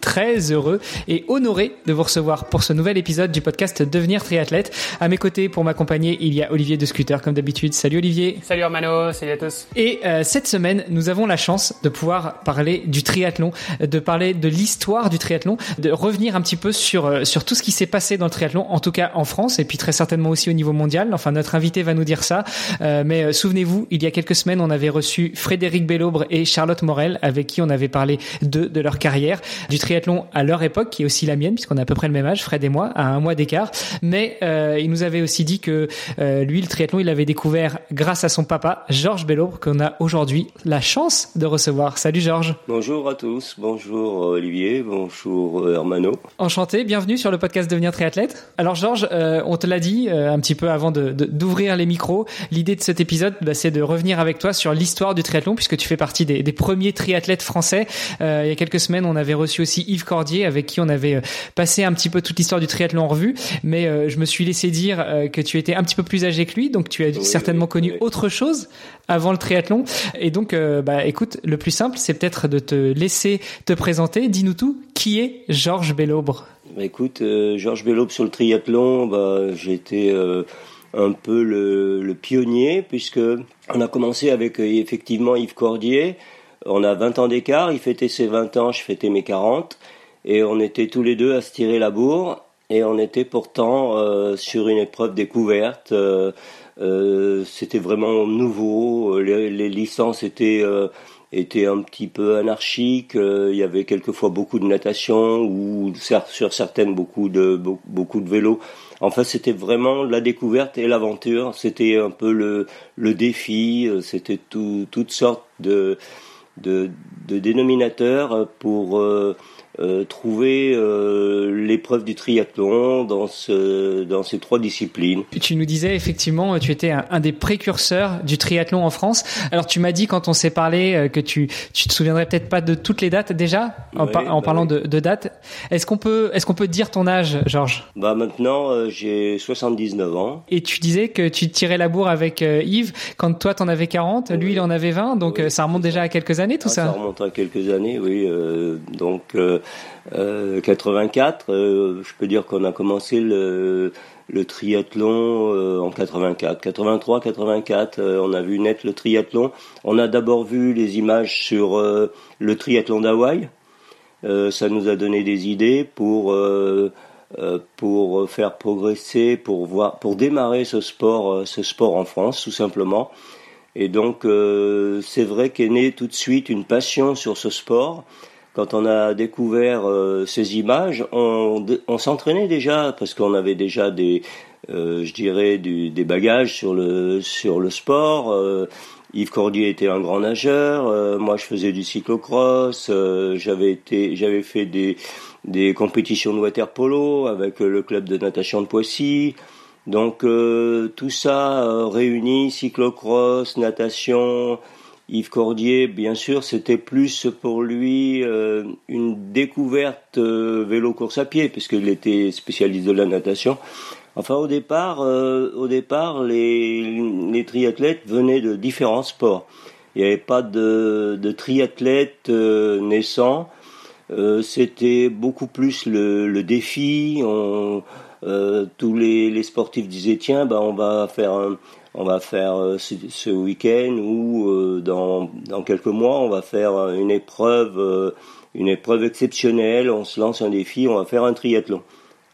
très heureux et honoré de vous recevoir pour ce nouvel épisode du podcast Devenir triathlète. À mes côtés, pour m'accompagner, il y a Olivier de Scooter comme d'habitude. Salut Olivier. Salut Armano, salut à tous. Et euh, cette semaine, nous avons la chance de pouvoir parler du triathlon, de parler de l'histoire du triathlon, de revenir un petit peu sur euh, sur tout ce qui s'est passé dans le triathlon, en tout cas en France et puis très certainement aussi au niveau mondial. Enfin, notre invité va nous dire ça. Euh, mais souvenez-vous, il y a quelques semaines, on avait reçu Frédéric Bellobre et Charlotte Morel, avec qui on avait parlé de, de leur carrière, du triathlon à leur époque, qui est aussi la mienne, puisqu'on a à peu près le même âge, Fred et moi, à un mois d'écart. Mais euh, il nous avait aussi dit que euh, lui, le triathlon, il l'avait découvert grâce à son papa, Georges Bellobre, qu'on a aujourd'hui la chance de recevoir. Salut Georges. Bonjour à tous, bonjour Olivier, bonjour Hermano. Enchanté, bienvenue sur le podcast Devenir triathlète. Alors Georges, euh, on te l'a dit euh, un petit peu avant d'ouvrir de, d'ouvrir les micros, l'idée de cet épisode, bah, c'est de revenir avec toi sur l'histoire du triathlon, puisque tu fais partie des, des premiers triathlètes français euh, il y a quelques semaines, on avait reçu aussi Yves Cordier, avec qui on avait euh, passé un petit peu toute l'histoire du triathlon en revue. Mais euh, je me suis laissé dire que tu étais un petit peu plus âgé que lui, donc tu as certainement connu autre chose avant le triathlon. Et donc, bah, écoute, le plus simple, c'est peut-être de te laisser te présenter. Dis-nous tout. Qui est Georges Bellobre? Bah, Écoute, Georges Bellobre sur le triathlon, bah, j'ai été un peu le, le, pionnier puisque on a commencé avec effectivement Yves Cordier on a 20 ans d'écart, il fêtait ses 20 ans, je fêtais mes 40, et on était tous les deux à se tirer la bourre, et on était pourtant euh, sur une épreuve découverte. Euh, euh, c'était vraiment nouveau, les, licences étaient étaient un petit peu anarchiques. il y avait quelquefois beaucoup de natation ou sur certaines beaucoup de beaucoup de vélo. Enfin, c'était vraiment la découverte et l'aventure. C'était un peu le, le défi. C'était tout, toutes sortes de de, de dénominateur pour euh, euh, trouver euh, l'épreuve du triathlon dans, ce, dans ces trois disciplines. Tu nous disais effectivement, tu étais un, des précurseurs du triathlon en France. Alors tu m'as dit quand on s'est parlé euh, que tu tu te souviendrais peut-être pas de toutes les dates déjà en, en bah parlant de, de, dates. Est-ce qu'on peut est-ce qu'on peut dire ton âge, Georges? Bah maintenant euh, j'ai 79 ans. Et tu disais que tu tirais la bourre avec Yves quand toi t'en avais 40, lui il en avait 20, donc ça remonte déjà à quelques années tout ah, ça. Ça remonte à quelques années, oui. donc 84, euh, euh, je peux dire qu'on a commencé le, triathlon euh, en 84, 83, 84. on a vu naître le triathlon. On a d'abord vu les images sur le triathlon d'Hawaï. ça nous a donné des idées pour pour faire progresser, pour voir, pour démarrer ce sport, ce sport en France, tout simplement. Et donc, c'est vrai qu'est née tout de suite une passion sur ce sport quand on a découvert euh, ces images, on, on s'entraînait déjà parce qu'on avait déjà des, euh, je dirais, du, des bagages sur le sur le sport. Euh, Yves Cordier était un grand nageur. Euh, moi, je faisais du cyclocross. j'avais été, j'avais fait des des compétitions de water polo avec le club de natation de Poissy. Donc tout ça réuni, cyclocross, natation, Yves Cordier, bien sûr, c'était plus pour lui euh, une découverte euh, vélo course à pied, puisqu'il était spécialiste de la natation. Enfin, au départ, euh, au départ, les, triathlètes venaient de différents sports. Il n'y avait pas de, de triathlète naissant. c'était beaucoup plus le, défi. tous les, sportifs disaient tiens, bah, on va faire un, on va faire euh, ce, week-end ou euh, dans, dans quelques mois, on va faire une épreuve, euh, une épreuve exceptionnelle, on se lance un défi, on va faire un triathlon.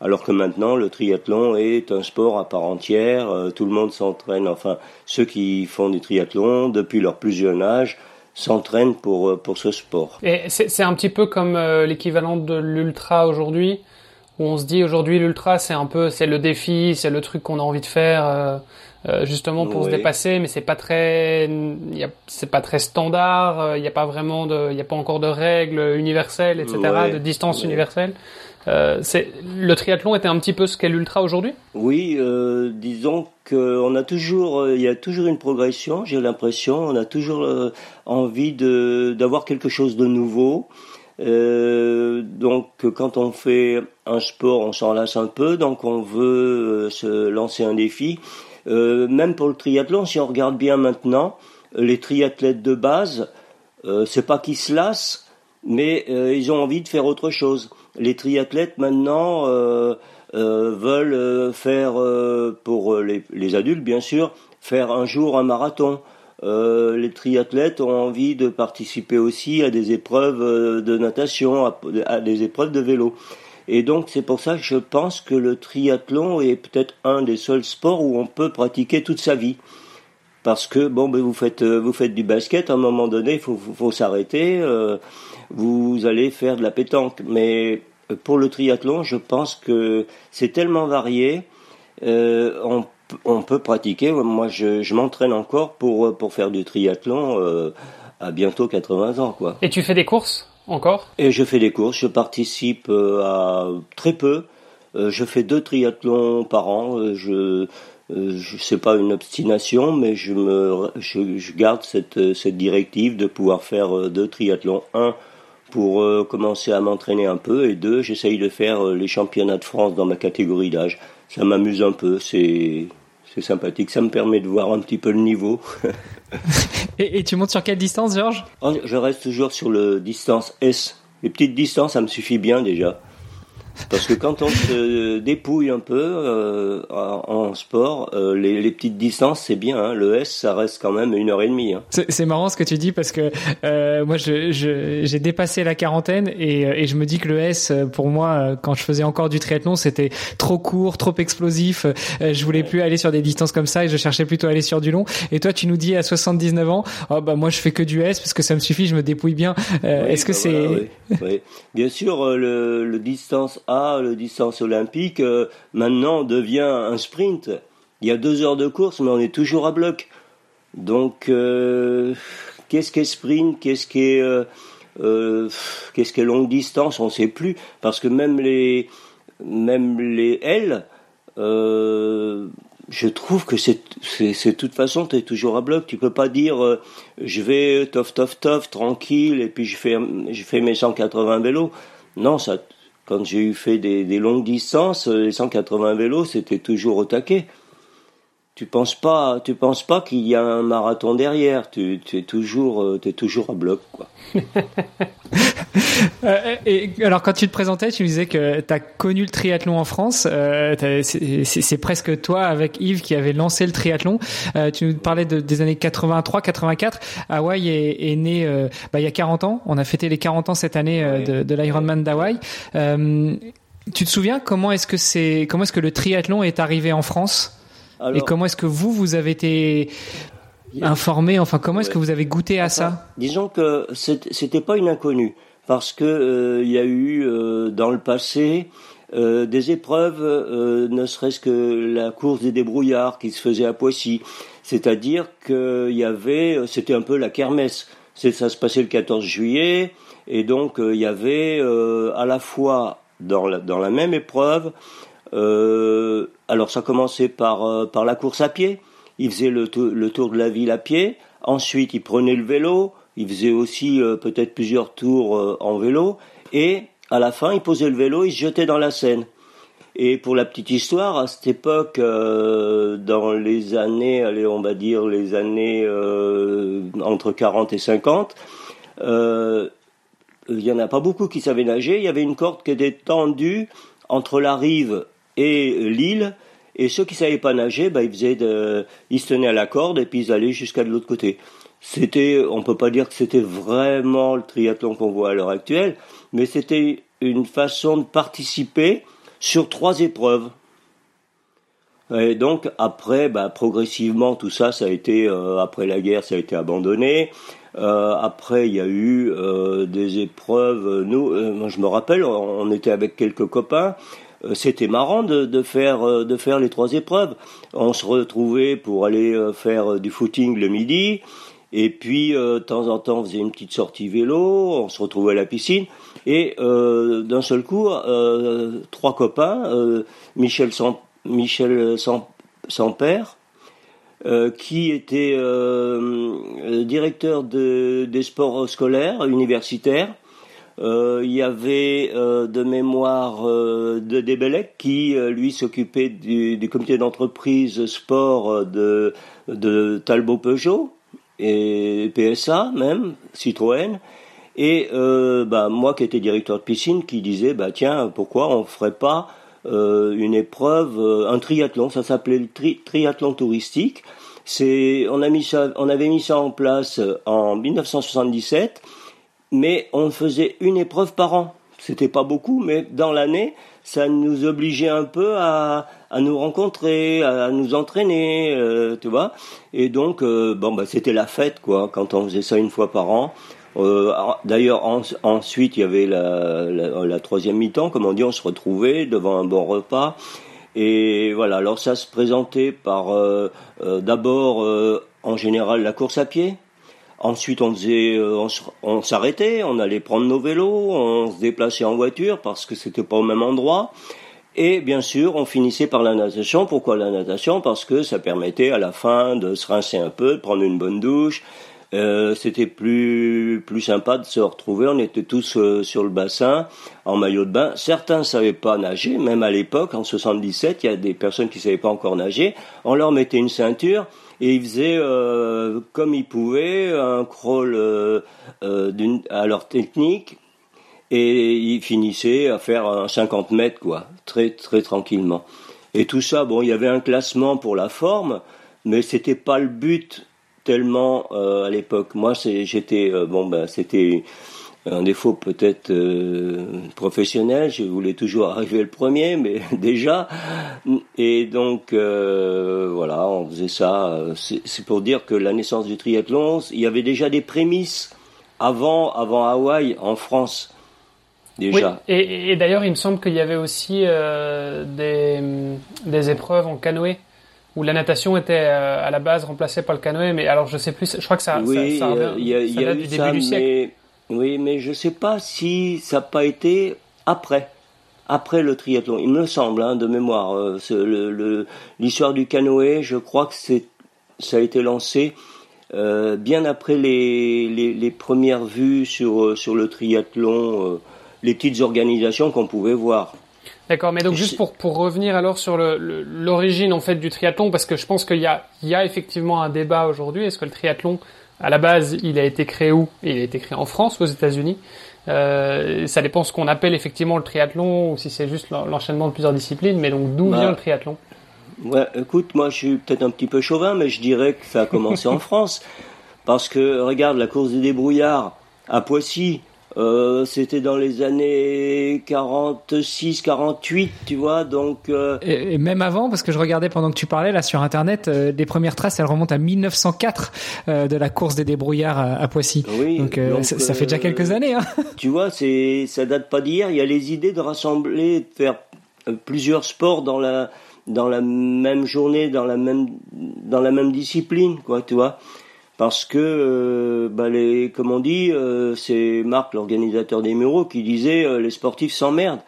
Alors que maintenant, le triathlon est un sport à part entière, tout le monde s'entraîne, enfin, ceux qui font du triathlon depuis leur plus jeune âge, s'entraînent pour, pour ce sport. Et c'est un petit peu comme l'équivalent de l'ultra aujourd'hui, où on se dit aujourd'hui l'ultra c'est un peu, c'est le défi, c'est le truc qu'on a envie de faire justement pour se dépasser, mais c'est pas très, c'est pas très standard. Il euh, n'y a pas vraiment de, il y a pas encore de règles universelles, etc., de distance universelle. c'est le triathlon était un petit peu ce qu'est l'ultra aujourd'hui? Oui, disons qu'on a toujours, il y a toujours une progression. J'ai l'impression, on a toujours envie de d'avoir quelque chose de nouveau. Euh, donc quand on fait un sport, on s'en lasse un peu, donc on veut se lancer un défi. Euh, même pour le triathlon, si on regarde bien maintenant, les triathlètes de base, euh, c'est pas qu'ils se lassent, mais euh, ils ont envie de faire autre chose. Les triathlètes maintenant euh, veulent faire, pour les, les, adultes bien sûr, faire un jour un marathon. les triathlètes ont envie de participer aussi à des épreuves de natation, à des épreuves de vélo. Et donc c'est pour ça que je pense que le triathlon est peut-être un des seuls sports où on peut pratiquer toute sa vie. Parce que bon, ben vous faites euh, vous faites du basket, à un moment donné, il faut, faut, s'arrêter. Euh, vous allez faire de la pétanque, mais pour le triathlon, je pense que c'est tellement varié. Euh, on, on, peut pratiquer. Moi, je, je m'entraîne encore pour pour faire du triathlon euh, à bientôt 80 ans, quoi. Et tu fais des courses? Encore Et je fais des courses, je participe euh, à très peu. Euh, je fais deux triathlons par an. Euh, je je sais pas une obstination, mais je me je, garde cette cette directive de pouvoir faire deux triathlons. Un pour commencer à m'entraîner un peu et deux j'essaye de faire les championnats de France dans ma catégorie d'âge. Ça m'amuse un peu, c'est c'est sympathique. Ça me permet de voir un petit peu le niveau. et, tu montes sur quelle distance, Georges? Oh, Je reste toujours sur le distance S. Les petites distances, ça me suffit bien déjà. Parce que quand on se dépouille un peu euh, en, sport, euh, les, les, petites distances, c'est bien. Hein. Le S, ça reste quand même une heure et demie. Hein. C'est marrant ce que tu dis parce que euh, moi, j'ai je, dépassé la quarantaine et, et, je me dis que le S, pour moi, quand je faisais encore du triathlon, c'était trop court, trop explosif. je voulais plus aller sur des distances comme ça et je cherchais plutôt à aller sur du long. Et toi, tu nous dis à 79 ans, oh, bah moi, je fais que du S parce que ça me suffit, je me dépouille bien. Est-ce que bah c'est oui, oui. Bien sûr, le, le distance A, le distance olympique, euh, maintenant devient un sprint. Il y a deux heures de course, mais on est toujours à bloc. Donc, euh, qu'est-ce qu'est sprint? Qu'est-ce qu'est euh, qu'est-ce qu'est longue distance? On ne sait plus parce que même les même les L, je trouve que c'est de toute façon tu es toujours à bloc. Tu peux pas dire je vais tof tof tof tranquille et puis je fais je fais mes 180 vélos. Non, ça quand j'ai eu fait des, des, longues distances, les 180 vélos, c'était toujours au taquet. Tu penses pas, tu penses pas qu'il y a un marathon derrière. Tu, tu es toujours, euh, es toujours à bloc, quoi. Euh, et alors, quand tu te présentais, tu disais que tu as connu le triathlon en France. Euh, c'est presque toi avec Yves qui avait lancé le triathlon. Euh, tu nous parlais de, des années 83, 84. Hawaï est, est né bah, il y a 40 ans. On a fêté les 40 ans cette année de, de l'Ironman d'Hawaï. tu te souviens comment est-ce que c'est comment est-ce que le triathlon est arrivé en France? Et comment est-ce que vous vous avez été informé Enfin, comment est-ce que vous avez goûté à ça? Disons que c'était pas une inconnue parce que euh, il y a eu euh, dans le passé euh, des épreuves, ne serait-ce que la course des débrouillards qui se faisait à Poissy. C'est-à-dire qu'il y avait, c'était un peu la kermesse. Ça se passait le 14 juillet, et donc il y avait à la fois dans la, dans la même épreuve, alors ça commençait par, par la course à pied, il faisait le, le, tour de la ville à pied, ensuite il prenait le vélo, il faisait aussi euh, peut-être plusieurs tours euh, en vélo, et à la fin il posait le vélo, il se jetait dans la Seine. Et pour la petite histoire, à cette époque, euh, dans les années, allez, on va dire les années entre 40 et 50, il y en a pas beaucoup qui savaient nager. Il y avait une corde qui était tendue entre la rive et l'île, et ceux qui savaient pas nager, bah, ils faisaient ils se tenaient à la corde et puis ils allaient jusqu'à de l'autre côté. C'était, on peut pas dire que c'était vraiment le triathlon qu'on voit à l'heure actuelle, mais c'était une façon de participer sur trois épreuves. Et donc après, bah, progressivement, tout ça, ça a été euh, après la guerre, ça a été abandonné. Euh, après, il y a eu euh, des épreuves. Nous, je me rappelle, on était avec quelques copains euh, c'était marrant de, faire euh, de faire les trois épreuves. On se retrouvait pour aller euh, faire du footing le midi Et puis, de temps en temps, on faisait une petite sortie vélo, on se retrouvait à la piscine. Et d'un seul coup, trois copains, Michel, sans, Michel qui était directeur de, des sports scolaires universitaires, euh, il y avait euh, de mémoire euh, de Debelec qui lui s'occupait du, du, comité d'entreprise sport de, de Talbot Peugeot et PSA même Citroën. Et bah, moi qui étais directeur de piscine qui disait bah tiens pourquoi on ferait pas une épreuve un triathlon. Ça s'appelait le triathlon touristique. C'est on a mis ça on avait mis ça en place en 1977 mais on faisait une épreuve par an. C'était pas beaucoup, mais dans l'année, ça nous obligeait un peu à, à nous rencontrer, à, nous entraîner, euh, tu vois. Et donc, euh, bon, bah, c'était la fête, quoi, quand on faisait ça une fois par an. Euh, D'ailleurs, ensuite, il y avait la, la, la troisième mi-temps, comme on dit, on se retrouvait devant un bon repas. Et voilà, alors ça se présentait par euh, d'abord, en général, la course à pied Ensuite, on faisait, euh, on, s'arrêtait, on allait prendre nos vélos, on se déplaçait en voiture parce que c'était pas au même endroit. Et bien sûr, on finissait par la natation. Pourquoi la natation? Parce que ça permettait à la fin de se rincer un peu, de prendre une bonne douche. Euh, c'était plus plus sympa de se retrouver. On était tous euh, sur le bassin en maillot de bain. Certains savaient pas nager, même à l'époque, en 77, il y a des personnes qui savaient pas encore nager. On leur mettait une ceinture et ils faisaient euh, comme ils pouvaient un crawl euh, euh à leur technique et ils finissaient à faire un 50 mètres quoi, très très tranquillement. Et tout ça, bon, il y avait un classement pour la forme, mais c'était pas le but tellement euh, à l'époque. Moi, j'étais bon ben c'était un défaut peut-être euh, professionnel, je voulais toujours arriver le premier, mais déjà. Et donc euh, voilà, on faisait ça. C'est pour dire que la naissance du triathlon, il y avait déjà des prémices avant, avant Hawaï, en France. Déjà. Oui, et, et d'ailleurs, il me semble qu'il y avait aussi euh, des, des épreuves en canoë où la natation était à la base remplacée par le canoë, mais alors je sais plus, je crois que ça, oui, ça, ça, y a, il y a, du début du siècle. Oui, mais je ne sais pas si ça n'a pas été après, après le triathlon. Il me semble, hein, de mémoire, euh, l'histoire du canoë, je crois que ça a été lancé euh, bien après les, les, les, premières vues sur, euh, sur le triathlon, euh, les petites organisations qu'on pouvait voir. D'accord, mais donc juste pour, pour revenir alors sur l'origine en fait du triathlon, parce que je pense qu'il y a, il y a effectivement un débat aujourd'hui. Est-ce que le triathlon à la base, il a été créé où? Il a été créé en France ou aux États-Unis. Euh, ça dépend ce qu'on appelle effectivement le triathlon ou si c'est juste l'enchaînement de plusieurs disciplines. Mais donc, d'où bah, vient le triathlon? Ouais, écoute, moi, je suis peut-être un petit peu chauvin, mais je dirais que ça a commencé en France, parce que regarde la course des débrouillards à Poissy. Euh, c'était dans les années 46, 48, tu vois, donc... Euh... Et, même avant, parce que je regardais pendant que tu parlais, là, sur Internet, euh, les premières traces, elles remontent à 1904 euh, de la course des débrouillards à, Poissy. Oui, donc, donc ça, fait déjà quelques années. Hein. Tu vois, c'est ça date pas d'hier. Il y a les idées de rassembler, de faire plusieurs sports dans la dans la même journée, dans la même dans la même discipline, quoi, tu vois parce que euh, bah les, comme on dit, euh, c'est Marc, l'organisateur des Mureaux, qui disait euh, les sportifs s'emmerdent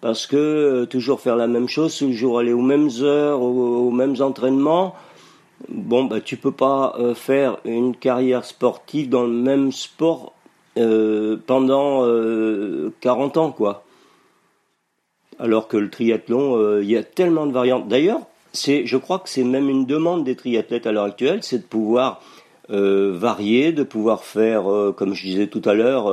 parce que toujours faire la même chose, toujours aller aux mêmes heures, aux, mêmes entraînements. Bon, bah tu peux pas faire une carrière sportive dans le même sport pendant 40 ans, quoi. Alors que le triathlon, il y a tellement de variantes. D'ailleurs, c'est, je crois que c'est même une demande des triathlètes à l'heure actuelle, c'est de pouvoir euh, varier, de pouvoir faire, euh, comme je disais tout à l'heure,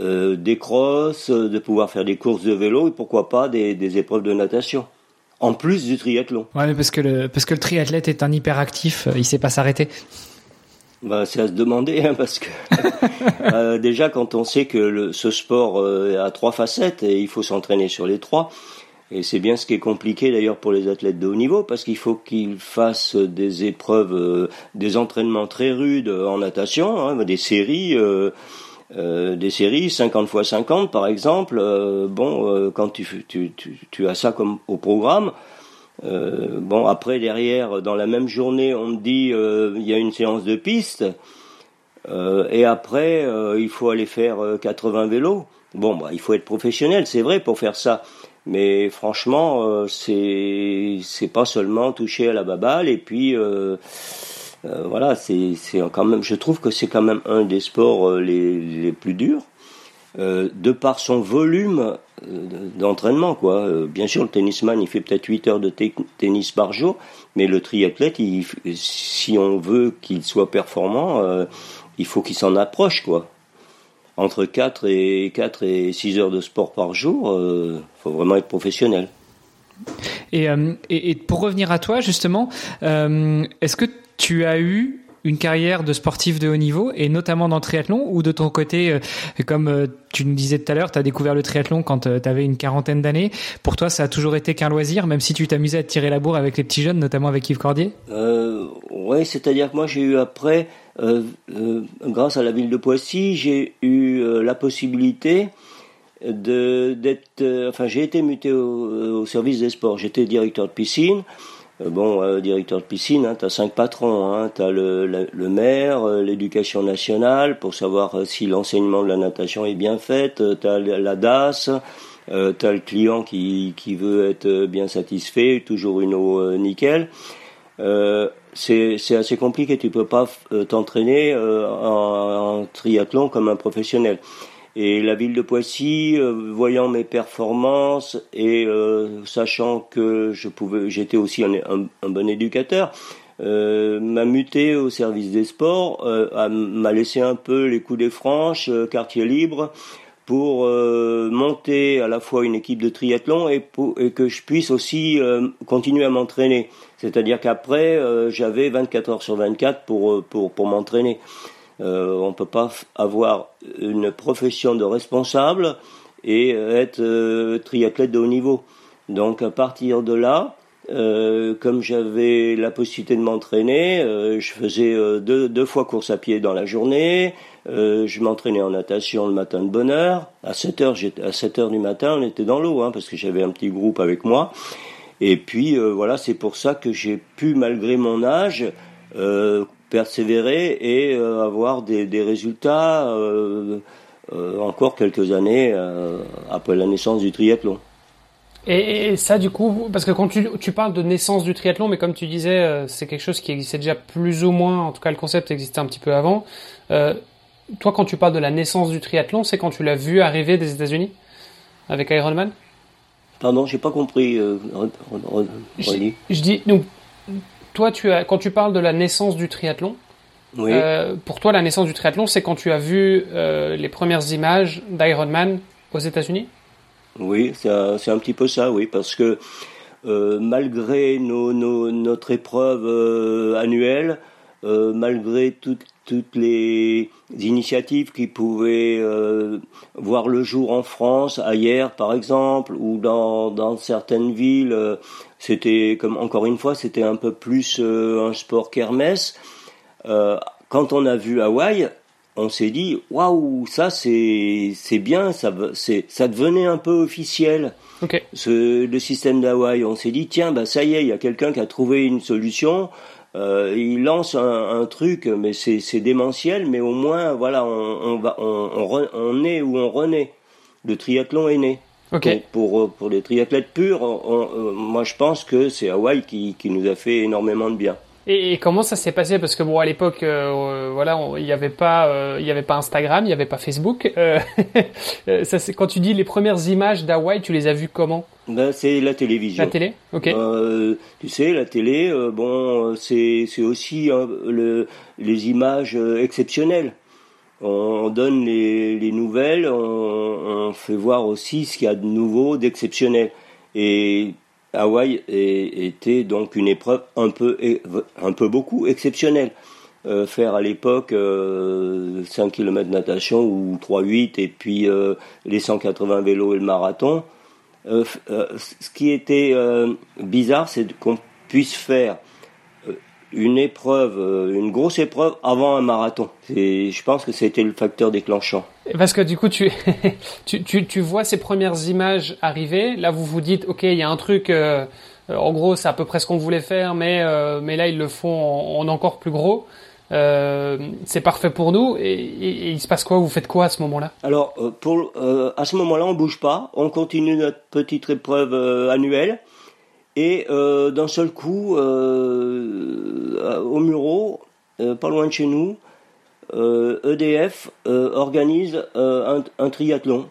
euh, des crosses, de pouvoir faire des courses de vélo et pourquoi pas des, des épreuves de natation. En plus du triathlon. Ouais, mais parce que le, parce que le triathlète est un hyperactif, il sait pas s'arrêter. Bah, c'est à se demander, hein, parce que déjà quand on sait que le, ce sport a trois facettes et il faut s'entraîner sur les trois, et c'est bien ce qui est compliqué d'ailleurs pour les athlètes de haut niveau parce qu'il faut qu'ils fassent des épreuves, euh, des entraînements très rudes en natation, hein, des séries. Euh, euh, des séries 50 x 50 par exemple bon quand tu, as ça comme au programme bon après derrière dans la même journée on te dit il y a une séance de piste et après, il faut aller faire 80 vélos. Bon, bah, il faut être professionnel, c'est vrai, pour faire ça. Mais franchement, c'est c'est pas seulement toucher à la baballe et puis voilà, c'est quand même. Je trouve que c'est quand même un des sports les plus durs. de par son volume d'entraînement quoi. Euh, bien sûr le tennisman il fait peut-être 8 heures de tennis par jour, mais le triathlète si on veut qu'il soit performant, euh, il faut qu'il s'en approche quoi. Entre 4 et 4 et 6 heures de sport par jour, il euh, faut vraiment être professionnel. Et, et, et, pour revenir à toi justement, est-ce que tu as eu une carrière de sportif de haut niveau et notamment dans le triathlon ou de ton côté, euh, comme euh, tu nous disais tout à l'heure, tu as découvert le triathlon quand euh, tu avais une quarantaine d'années. Pour toi, ça a toujours été qu'un loisir, même si tu t'amusais à tirer la bourre avec les petits jeunes, notamment avec Yves Cordier? Euh, Oui, c'est-à-dire que moi j'ai eu après, grâce à la ville de Poissy, j'ai eu la possibilité de d'être enfin j'ai été muté au, au service des sports j'étais directeur de piscine bon, euh, directeur de piscine, hein, tu as cinq patrons. Hein, tu as le, le, maire, euh, l'éducation nationale, pour savoir si l'enseignement de la natation est bien fait. tu as la DAS, euh, tu as le client qui, qui veut être bien satisfait, toujours une eau nickel. c'est assez compliqué, tu peux pas t'entraîner en, en triathlon comme un professionnel. Et la ville de Poissy, euh, voyant mes performances et euh, sachant que je pouvais, j'étais aussi un, bon éducateur, euh, m'a muté au service des sports, m'a laissé un peu les coups des franches, quartier libre, pour monter à la fois une équipe de triathlon et, pour, et que je puisse aussi continuer à m'entraîner. C'est-à-dire qu'après, j'avais 24 heures sur 24 pour, pour, pour m'entraîner. Euh, on ne peut pas avoir une profession de responsable et être euh, triathlète de haut niveau. Donc à partir de là, euh, comme j'avais la possibilité de m'entraîner, je faisais deux, deux, fois course à pied dans la journée, je m'entraînais en natation le matin de bonne heure. À 7 heures, à 7 heures du matin, on était dans l'eau, hein, parce que j'avais un petit groupe avec moi. Et puis voilà, c'est pour ça que j'ai pu, malgré mon âge, persévérer et euh, avoir des, des résultats euh, euh, encore quelques années après la naissance du triathlon. Et, ça, du coup, parce que quand tu, tu, parles de naissance du triathlon, mais comme tu disais, c'est quelque chose qui existait déjà plus ou moins, en tout cas le concept existait un petit peu avant. toi, quand tu parles de la naissance du triathlon, c'est quand tu l'as vu arriver des États-Unis avec Ironman? Pardon, j'ai pas compris. je, je, dis, donc, toi, tu as, quand tu parles de la naissance du triathlon, euh, pour toi, la naissance du triathlon, c'est quand tu as vu euh, les premières images d'Ironman aux États-Unis? Oui, c'est un, petit peu ça, oui, parce que euh, malgré nos, notre épreuve annuelle, malgré toutes les initiatives qui pouvaient voir le jour en France, ailleurs par exemple, ou dans, dans certaines villes c'était comme encore une fois, c'était un peu plus euh, un sport kermesse. Euh, quand on a vu Hawaï, on s'est dit waouh, ça c'est c'est bien, ça c'est ça devenait un peu officiel. Okay. Ce, le système d'Hawaï, on s'est dit tiens bah ça y est, il y a quelqu'un qui a trouvé une solution. Euh, il lance un, un truc, mais c'est démentiel, mais au moins voilà, on, on va on, on, on est où on renaît. Le triathlon est né. Pour, pour, les triathlètes purs, euh, moi je pense que c'est Hawaï qui, qui, nous a fait énormément de bien. Et, comment ça s'est passé? Parce que bon, à l'époque, euh, voilà, il n'y avait pas, euh, il y avait pas Instagram, il n'y avait pas Facebook. ça, c'est quand tu dis les premières images d'Hawaï, tu les as vues comment? Ben, c'est la télévision. La télé, ok. tu sais, la télé, bon, c'est c'est aussi le, les images exceptionnelles on donne les, les nouvelles, on, fait voir aussi ce qu'il y a de nouveau, d'exceptionnel. Et Hawaï était donc une épreuve un peu, un peu beaucoup exceptionnelle. Euh, faire à l'époque euh, 5 km natation ou 3-8 et puis euh, les 180 vélos et le marathon. Euh, euh, ce qui était bizarre, c'est qu'on puisse faire une épreuve, euh, une grosse épreuve avant un marathon. Et je pense que c'était le facteur déclenchant. Parce que du coup, tu, tu, tu, tu, vois ces premières images arriver. Là, vous vous dites, ok, il y a un truc. Euh, en gros, c'est à peu près ce qu'on voulait faire, mais euh, mais là, ils le font en, encore plus gros. c'est parfait pour nous. Et, il se passe quoi? Vous faites quoi à ce moment-là? Alors, pour, à ce moment-là, on bouge pas. On continue notre petite épreuve annuelle. Et d'un seul coup, au Muro, pas loin de chez nous, EDF euh, e euh, organise euh, un, triathlon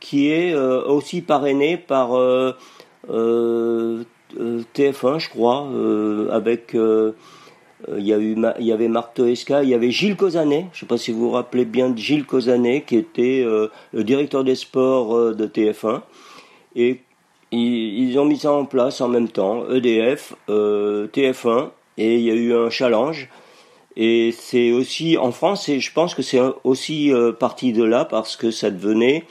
qui est aussi parrainé par TF1, je crois, avec il y, a eu, il y avait Marc Toesca, il y avait Gilles Cosanet, je ne sais pas si vous vous rappelez bien de Gilles Cosanet, qui était le directeur des sports de TF1. Et ils, ont mis ça en place en même temps, EDF, TF1, et il y a eu un challenge et c'est aussi en France, et je pense que c'est aussi euh, parti de là parce que ça devenait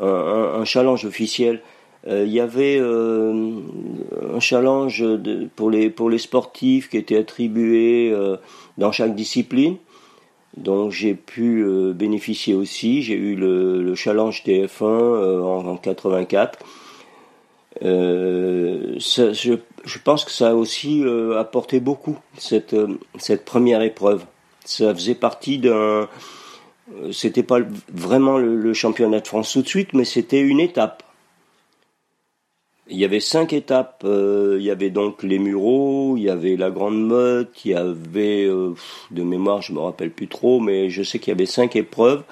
un, challenge officiel. Euh, il y avait euh, un challenge pour, les, pour les sportifs qui était attribué dans chaque discipline. Donc j'ai pu bénéficier aussi. J'ai eu le, challenge TF1 en, en 84. Ça, je pense que ça a aussi euh, apporté beaucoup, cette, euh, cette première épreuve. Ça faisait partie d'un... Euh, c'était pas vraiment le, championnat de France tout de suite, mais c'était une étape. Il y avait cinq étapes. il y avait donc les Mureaux, il y avait la Grande Motte, il y avait, de mémoire, je me rappelle plus trop, mais je sais qu'il y avait cinq épreuves.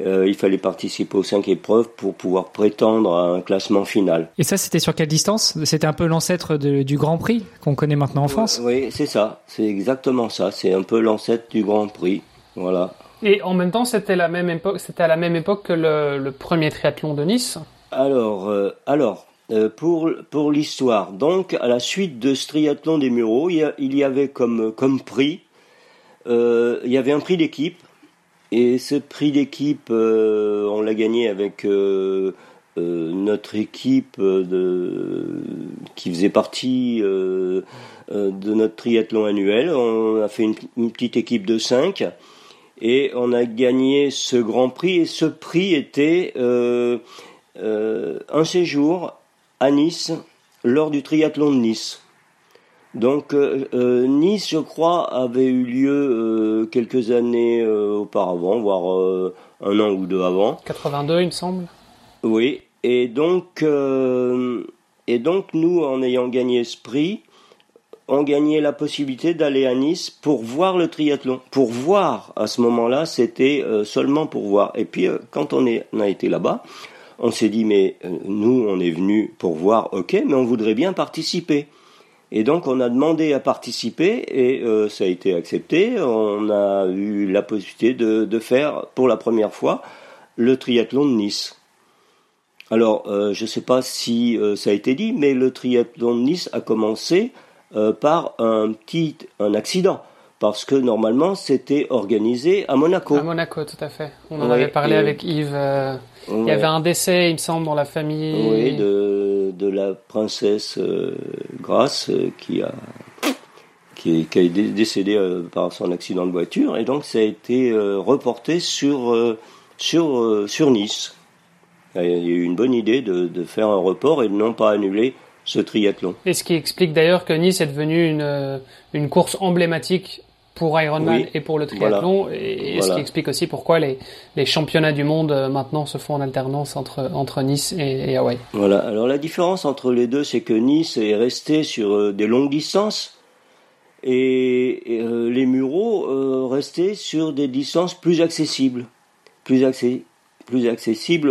Euh, il fallait participer aux cinq épreuves pour pouvoir prétendre à un classement final. Et ça, c'était sur quelle distance? C'était un peu l'ancêtre du Grand Prix qu'on connaît maintenant en France? Oui, c'est ça. C'est exactement ça. C'est un peu l'ancêtre du Grand Prix. Voilà. Et en même temps, c'était la même époque. C'était à la même époque que le, premier triathlon de Nice? Alors, euh, alors. Euh, pour, pour l'histoire, donc à la suite de ce triathlon des Mureaux, il y, avait comme, comme prix, il y avait un prix d'équipe et ce prix d'équipe, euh, on l'a gagné avec euh, euh, notre équipe qui faisait partie de notre triathlon annuel. On a fait une, petite équipe de 5 et on a gagné ce grand prix. Et ce prix était un séjour à Nice lors du triathlon de Nice. Donc euh, euh, Nice, je crois, avait eu lieu euh, quelques années auparavant, voire un an ou deux avant. 82, il me semble. Oui, et donc, et donc nous, en ayant gagné ce prix, on gagnait la possibilité d'aller à Nice pour voir le triathlon. Pour voir, à ce moment-là, c'était seulement pour voir. Et puis, quand on, est, on a été là-bas, on s'est dit, mais nous, on est venu pour voir, ok, mais on voudrait bien participer. Et donc on a demandé à participer et euh, ça a été accepté. On a eu la possibilité de, faire pour la première fois le triathlon de Nice. Alors euh, je ne sais pas si euh, ça a été dit, mais le triathlon de Nice a commencé par un petit un accident parce que normalement c'était organisé à Monaco. À Monaco, tout à fait. On en avait parlé avec Yves. Il y avait un décès, il me semble, dans la famille. Oui, de, de la princesse euh, Grace euh, qui a qui, décédée euh, par son accident de voiture et donc ça a été reporté sur sur sur Nice. Il y a eu une bonne idée de, de faire un report et de non pas annuler ce triathlon. Et ce qui explique d'ailleurs que Nice est devenu une, une course emblématique pour Ironman et pour le triathlon, et, ce qui explique aussi pourquoi les, les, championnats du monde euh, maintenant se font en alternance entre, entre Nice et, Hawaï. Voilà, alors la différence entre les deux, c'est que Nice est resté sur euh, des longues distances, et, euh, les Mureaux restaient sur des distances plus accessibles, plus, accès, plus accessibles,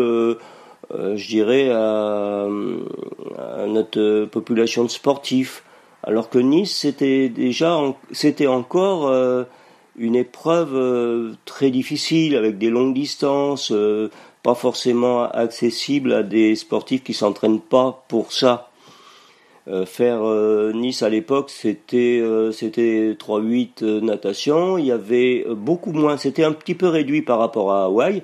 je dirais, à, à, notre population de sportifs alors que Nice c'était déjà c'était encore euh, une épreuve euh, très difficile avec des longues distances, euh, pas forcément accessible à des sportifs qui s'entraînent pas pour ça. faire Nice à l'époque, c'était c'était 3-8 natation, il y avait beaucoup moins, c'était un petit peu réduit par rapport à Hawaï.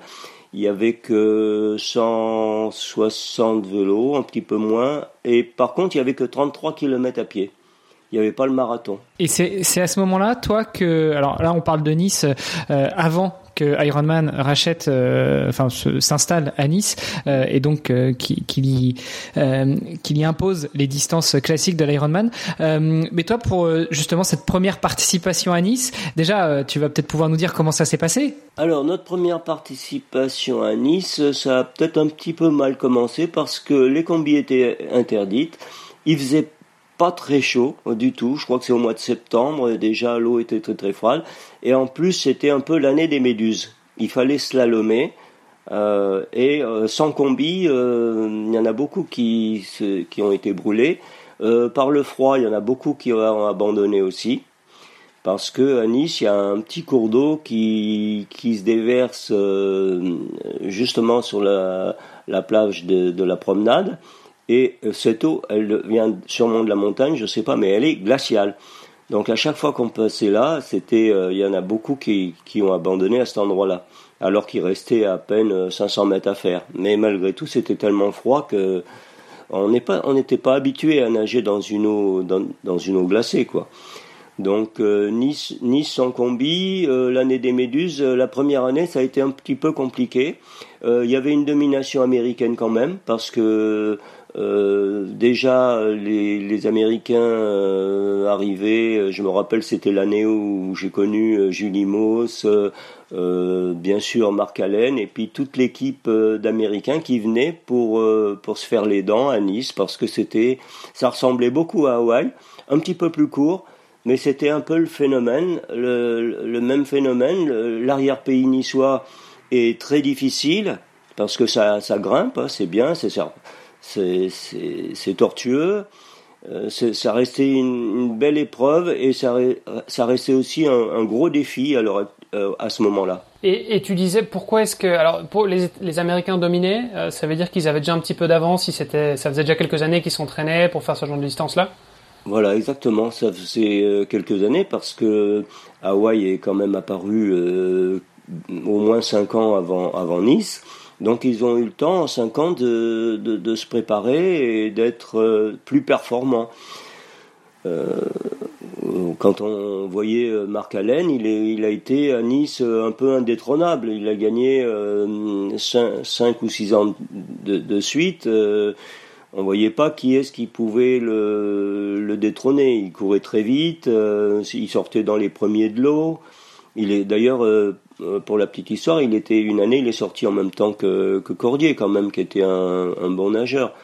Il y avait que 160 vélos, un petit peu moins, et par contre, il y avait que 33 km à pied il n'y avait pas le marathon. Et c'est à ce moment-là, toi, que alors là on parle de Nice euh, avant que Ironman rachète, euh, enfin s'installe à Nice euh, et donc euh, qu'il y, y impose les distances classiques de l'Ironman. mais toi, pour justement cette première participation à Nice, déjà, tu vas peut-être pouvoir nous dire comment ça s'est passé? Alors notre première participation à Nice, ça a peut-être un petit peu mal commencé parce que les combis étaient interdites. Il faisait pas très chaud du tout. Je crois que c'est au mois de septembre. Déjà, l'eau était très très froide. Et en plus, c'était un peu l'année des méduses. Il fallait slalomer. Euh, et euh, sans combi, euh, il y en a beaucoup qui, qui ont été brûlés. par le froid, il y en a beaucoup qui ont abandonné aussi. Parce que à Nice, il y a un petit cours d'eau qui, qui se déverse justement sur la, la plage de la promenade. Et euh, cette eau, elle vient sûrement de la montagne, je ne sais pas, mais elle est glaciale. Donc à chaque fois qu'on passait là, euh, il y en a beaucoup qui, ont abandonné à cet endroit-là, alors qu'il restait à peine 500 euh, mètres à faire. Mais malgré tout, c'était tellement froid que on n'était pas, habitué à nager dans une eau, glacée. Donc Nice, nice sans combi, l'année des méduses, la première année ça a été un petit peu compliqué. Il y avait une domination américaine quand même parce que euh, déjà, les, Américains euh, arrivaient, euh, je me rappelle, c'était l'année où j'ai connu Julie Moss, bien sûr Marc Allen, et puis toute l'équipe d'Américains qui venaient pour, pour se faire les dents à Nice, parce que c'était, ça ressemblait beaucoup à Hawaï, un petit peu plus court, mais c'était un peu le phénomène, le, même phénomène. L'arrière-pays niçois est très difficile, parce que ça, ça grimpe, hein, c'est bien, c'est ça c'est tortueux. Euh, ça restait une, une, belle épreuve et ça, ça restait aussi un, un gros défi alors, euh, à ce moment-là. Et, et, tu disais pourquoi est-ce que alors pour les, les Américains dominaient, euh, ça veut dire qu'ils avaient déjà un petit peu d'avance, si c'était ça faisait déjà quelques années qu'ils s'entraînaient pour faire ce genre de distance là. Voilà, exactement. Ça faisait quelques années parce que Hawaï est quand même apparu au moins cinq ans avant avant Nice. Donc ils ont eu le temps en 5 ans de, de, se préparer et d'être euh, plus performants. Euh, quand on voyait euh, Marc Allen, il, est, il, a été à Nice un peu indétrônable. Il a gagné 5, ou 6 ans de, de suite. on voyait pas qui est-ce qui pouvait le, le, détrôner. Il courait très vite, il sortait dans les premiers de l'eau. Il est d'ailleurs euh, pour la petite histoire, il était une année, il est sorti en même temps que, Cordier quand même, qui était un, bon nageur.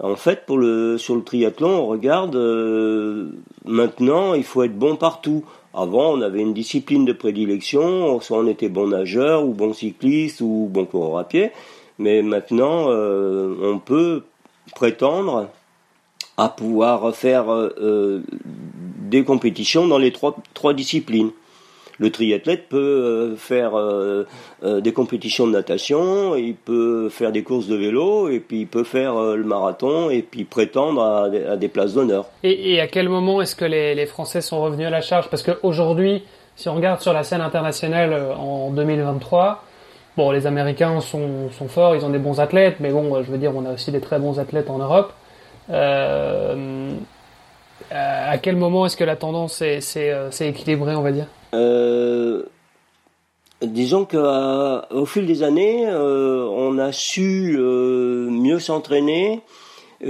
En fait, sur le triathlon, on regarde euh, maintenant, il faut être bon partout. Avant, on avait une discipline de prédilection, soit on était bon nageur ou bon cycliste ou bon coureur à pied, mais maintenant, euh, on peut prétendre à pouvoir faire des compétitions dans les trois disciplines le triathlète peut euh, faire euh, euh, des compétitions de natation, il peut faire des courses de vélo, et puis il peut faire le marathon, et puis prétendre à, des places d'honneur. Et, à quel moment est-ce que les, Français sont revenus à la charge? Parce qu'aujourd'hui, si on regarde sur la scène internationale en 2023, bon, les Américains sont, forts, ils ont des bons athlètes, mais bon, je veux dire, on a aussi des très bons athlètes en Europe. à quel moment est-ce que la tendance s'est équilibrée, on va dire? Disons qu'au fil des années, euh, on a su euh, mieux s'entraîner.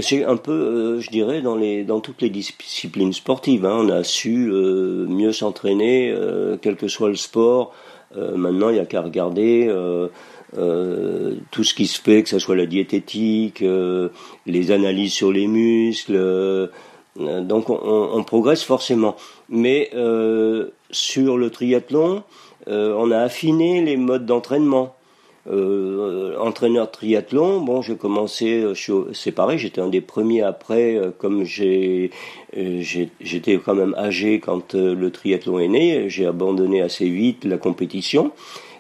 C'est un peu, je dirais, dans, les, dans toutes les disciplines sportives. Hein, on a su mieux s'entraîner, quel que soit le sport. maintenant, il n'y a qu'à regarder tout ce qui se fait, que ce soit la diététique, les analyses sur les muscles. donc, on, on, progresse forcément. Mais sur le triathlon, euh, on a affiné les modes d'entraînement. Euh, entraîneur triathlon, bon, j'ai commencé, euh, c'est pareil, j'étais un des premiers après, euh, comme j'ai, j'étais quand même âgé quand le triathlon est né, j'ai abandonné assez vite la compétition.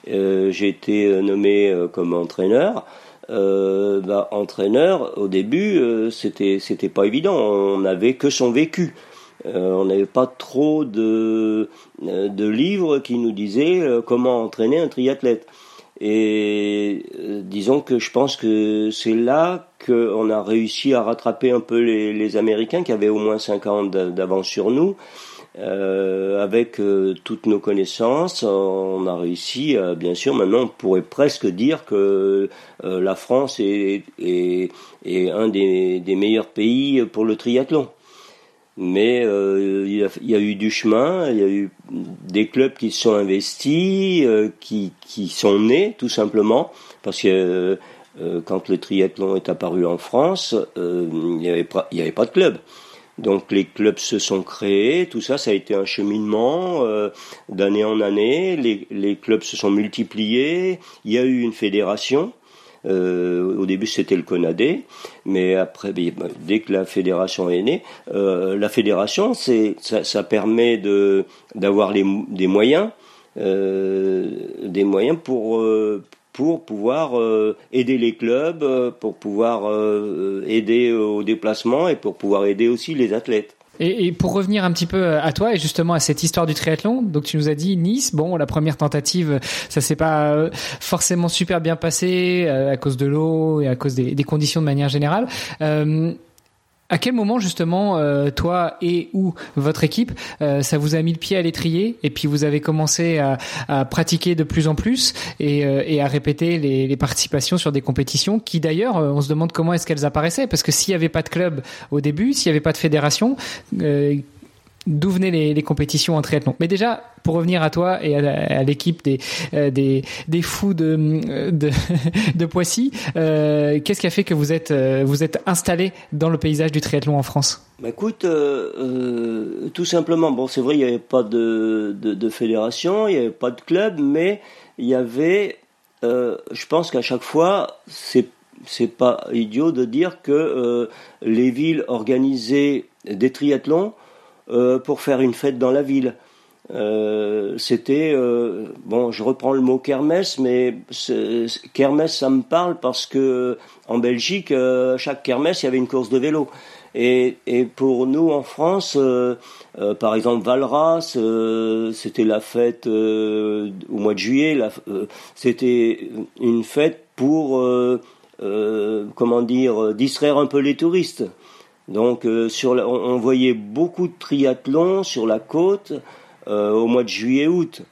j'ai été nommé comme entraîneur. Bah, entraîneur, au début, c'était c'était pas évident. On n'avait que son vécu. Euh, on n'avait pas trop de, euh, de livres qui nous disaient euh, comment entraîner un triathlète. Et disons que je pense que c'est là qu'on a réussi à rattraper un peu les, les Américains qui avaient au moins 5 ans d'avance sur nous. Euh, avec euh, toutes nos connaissances, on a réussi, bien sûr, maintenant on pourrait presque dire que la France est, est, est un des, des, meilleurs pays pour le triathlon. Mais il y, a, il, y a, eu du chemin, il y a eu des clubs qui se sont investis, qui, qui sont nés tout simplement, parce que quand le triathlon est apparu en France, il n'y avait, avait pas de club. Donc les clubs se sont créés, tout ça, ça a été un cheminement euh, d'année en année. Les, les, clubs se sont multipliés. Il y a eu une fédération. Euh, au début, c'était le CONADE, mais après, dès que la fédération est née, euh, la fédération, c'est ça, permet de d'avoir des moyens, euh, des moyens pour pour pouvoir aider les clubs, pour pouvoir aider au déplacement et pour pouvoir aider aussi les athlètes. Et, pour revenir un petit peu à toi et justement à cette histoire du triathlon, donc tu nous as dit Nice, bon la première tentative, ça s'est pas forcément super bien passé à cause de l'eau et à cause des, conditions de manière générale. À quel moment justement, euh, toi et ou votre équipe, euh, ça vous a mis le pied à l'étrier et puis vous avez commencé à, à pratiquer de plus en plus et, euh, et à répéter les, les, participations sur des compétitions qui d'ailleurs, on se demande comment est-ce qu'elles apparaissaient? Parce que s'il n'y avait pas de club au début, s'il n'y avait pas de fédération, d'où venaient les, compétitions en triathlon. Mais déjà, pour revenir à toi et à, l'équipe des, euh, des, des fous de, de, Poissy, euh, qu'est-ce qui a fait que vous êtes, euh, vous êtes installé dans le paysage du triathlon en France? Bah écoute, tout simplement, bon c'est vrai, il n'y avait pas de, de, de fédération, il n'y avait pas de club, mais il y avait, je pense qu'à chaque fois, c'est c'est pas idiot de dire que les villes organisaient des triathlons euh, pour faire une fête dans la ville. Euh, c'était euh, bon, je reprends le mot kermesse, mais kermesse ça me parle parce que en Belgique, chaque kermesse il y avait une course de vélo. Et, et pour nous en France, par exemple Valras, c'était la fête au mois de juillet. c'était une fête pour comment dire distraire un peu les touristes. Donc euh, sur on, voyait beaucoup de triathlons sur la côte euh, au mois de juillet-août.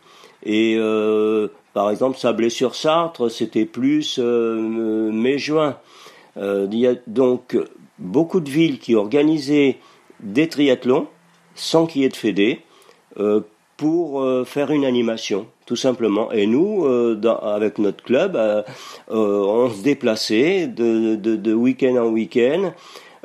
Et euh, par exemple, Sablé-sur-Sartre, c'était plus mai-juin. il y a donc beaucoup de villes qui organisaient des triathlons sans qu'il y ait de fédé pour faire une animation, tout simplement. Et nous, avec notre club, on se déplaçait de, de, de week-end en week-end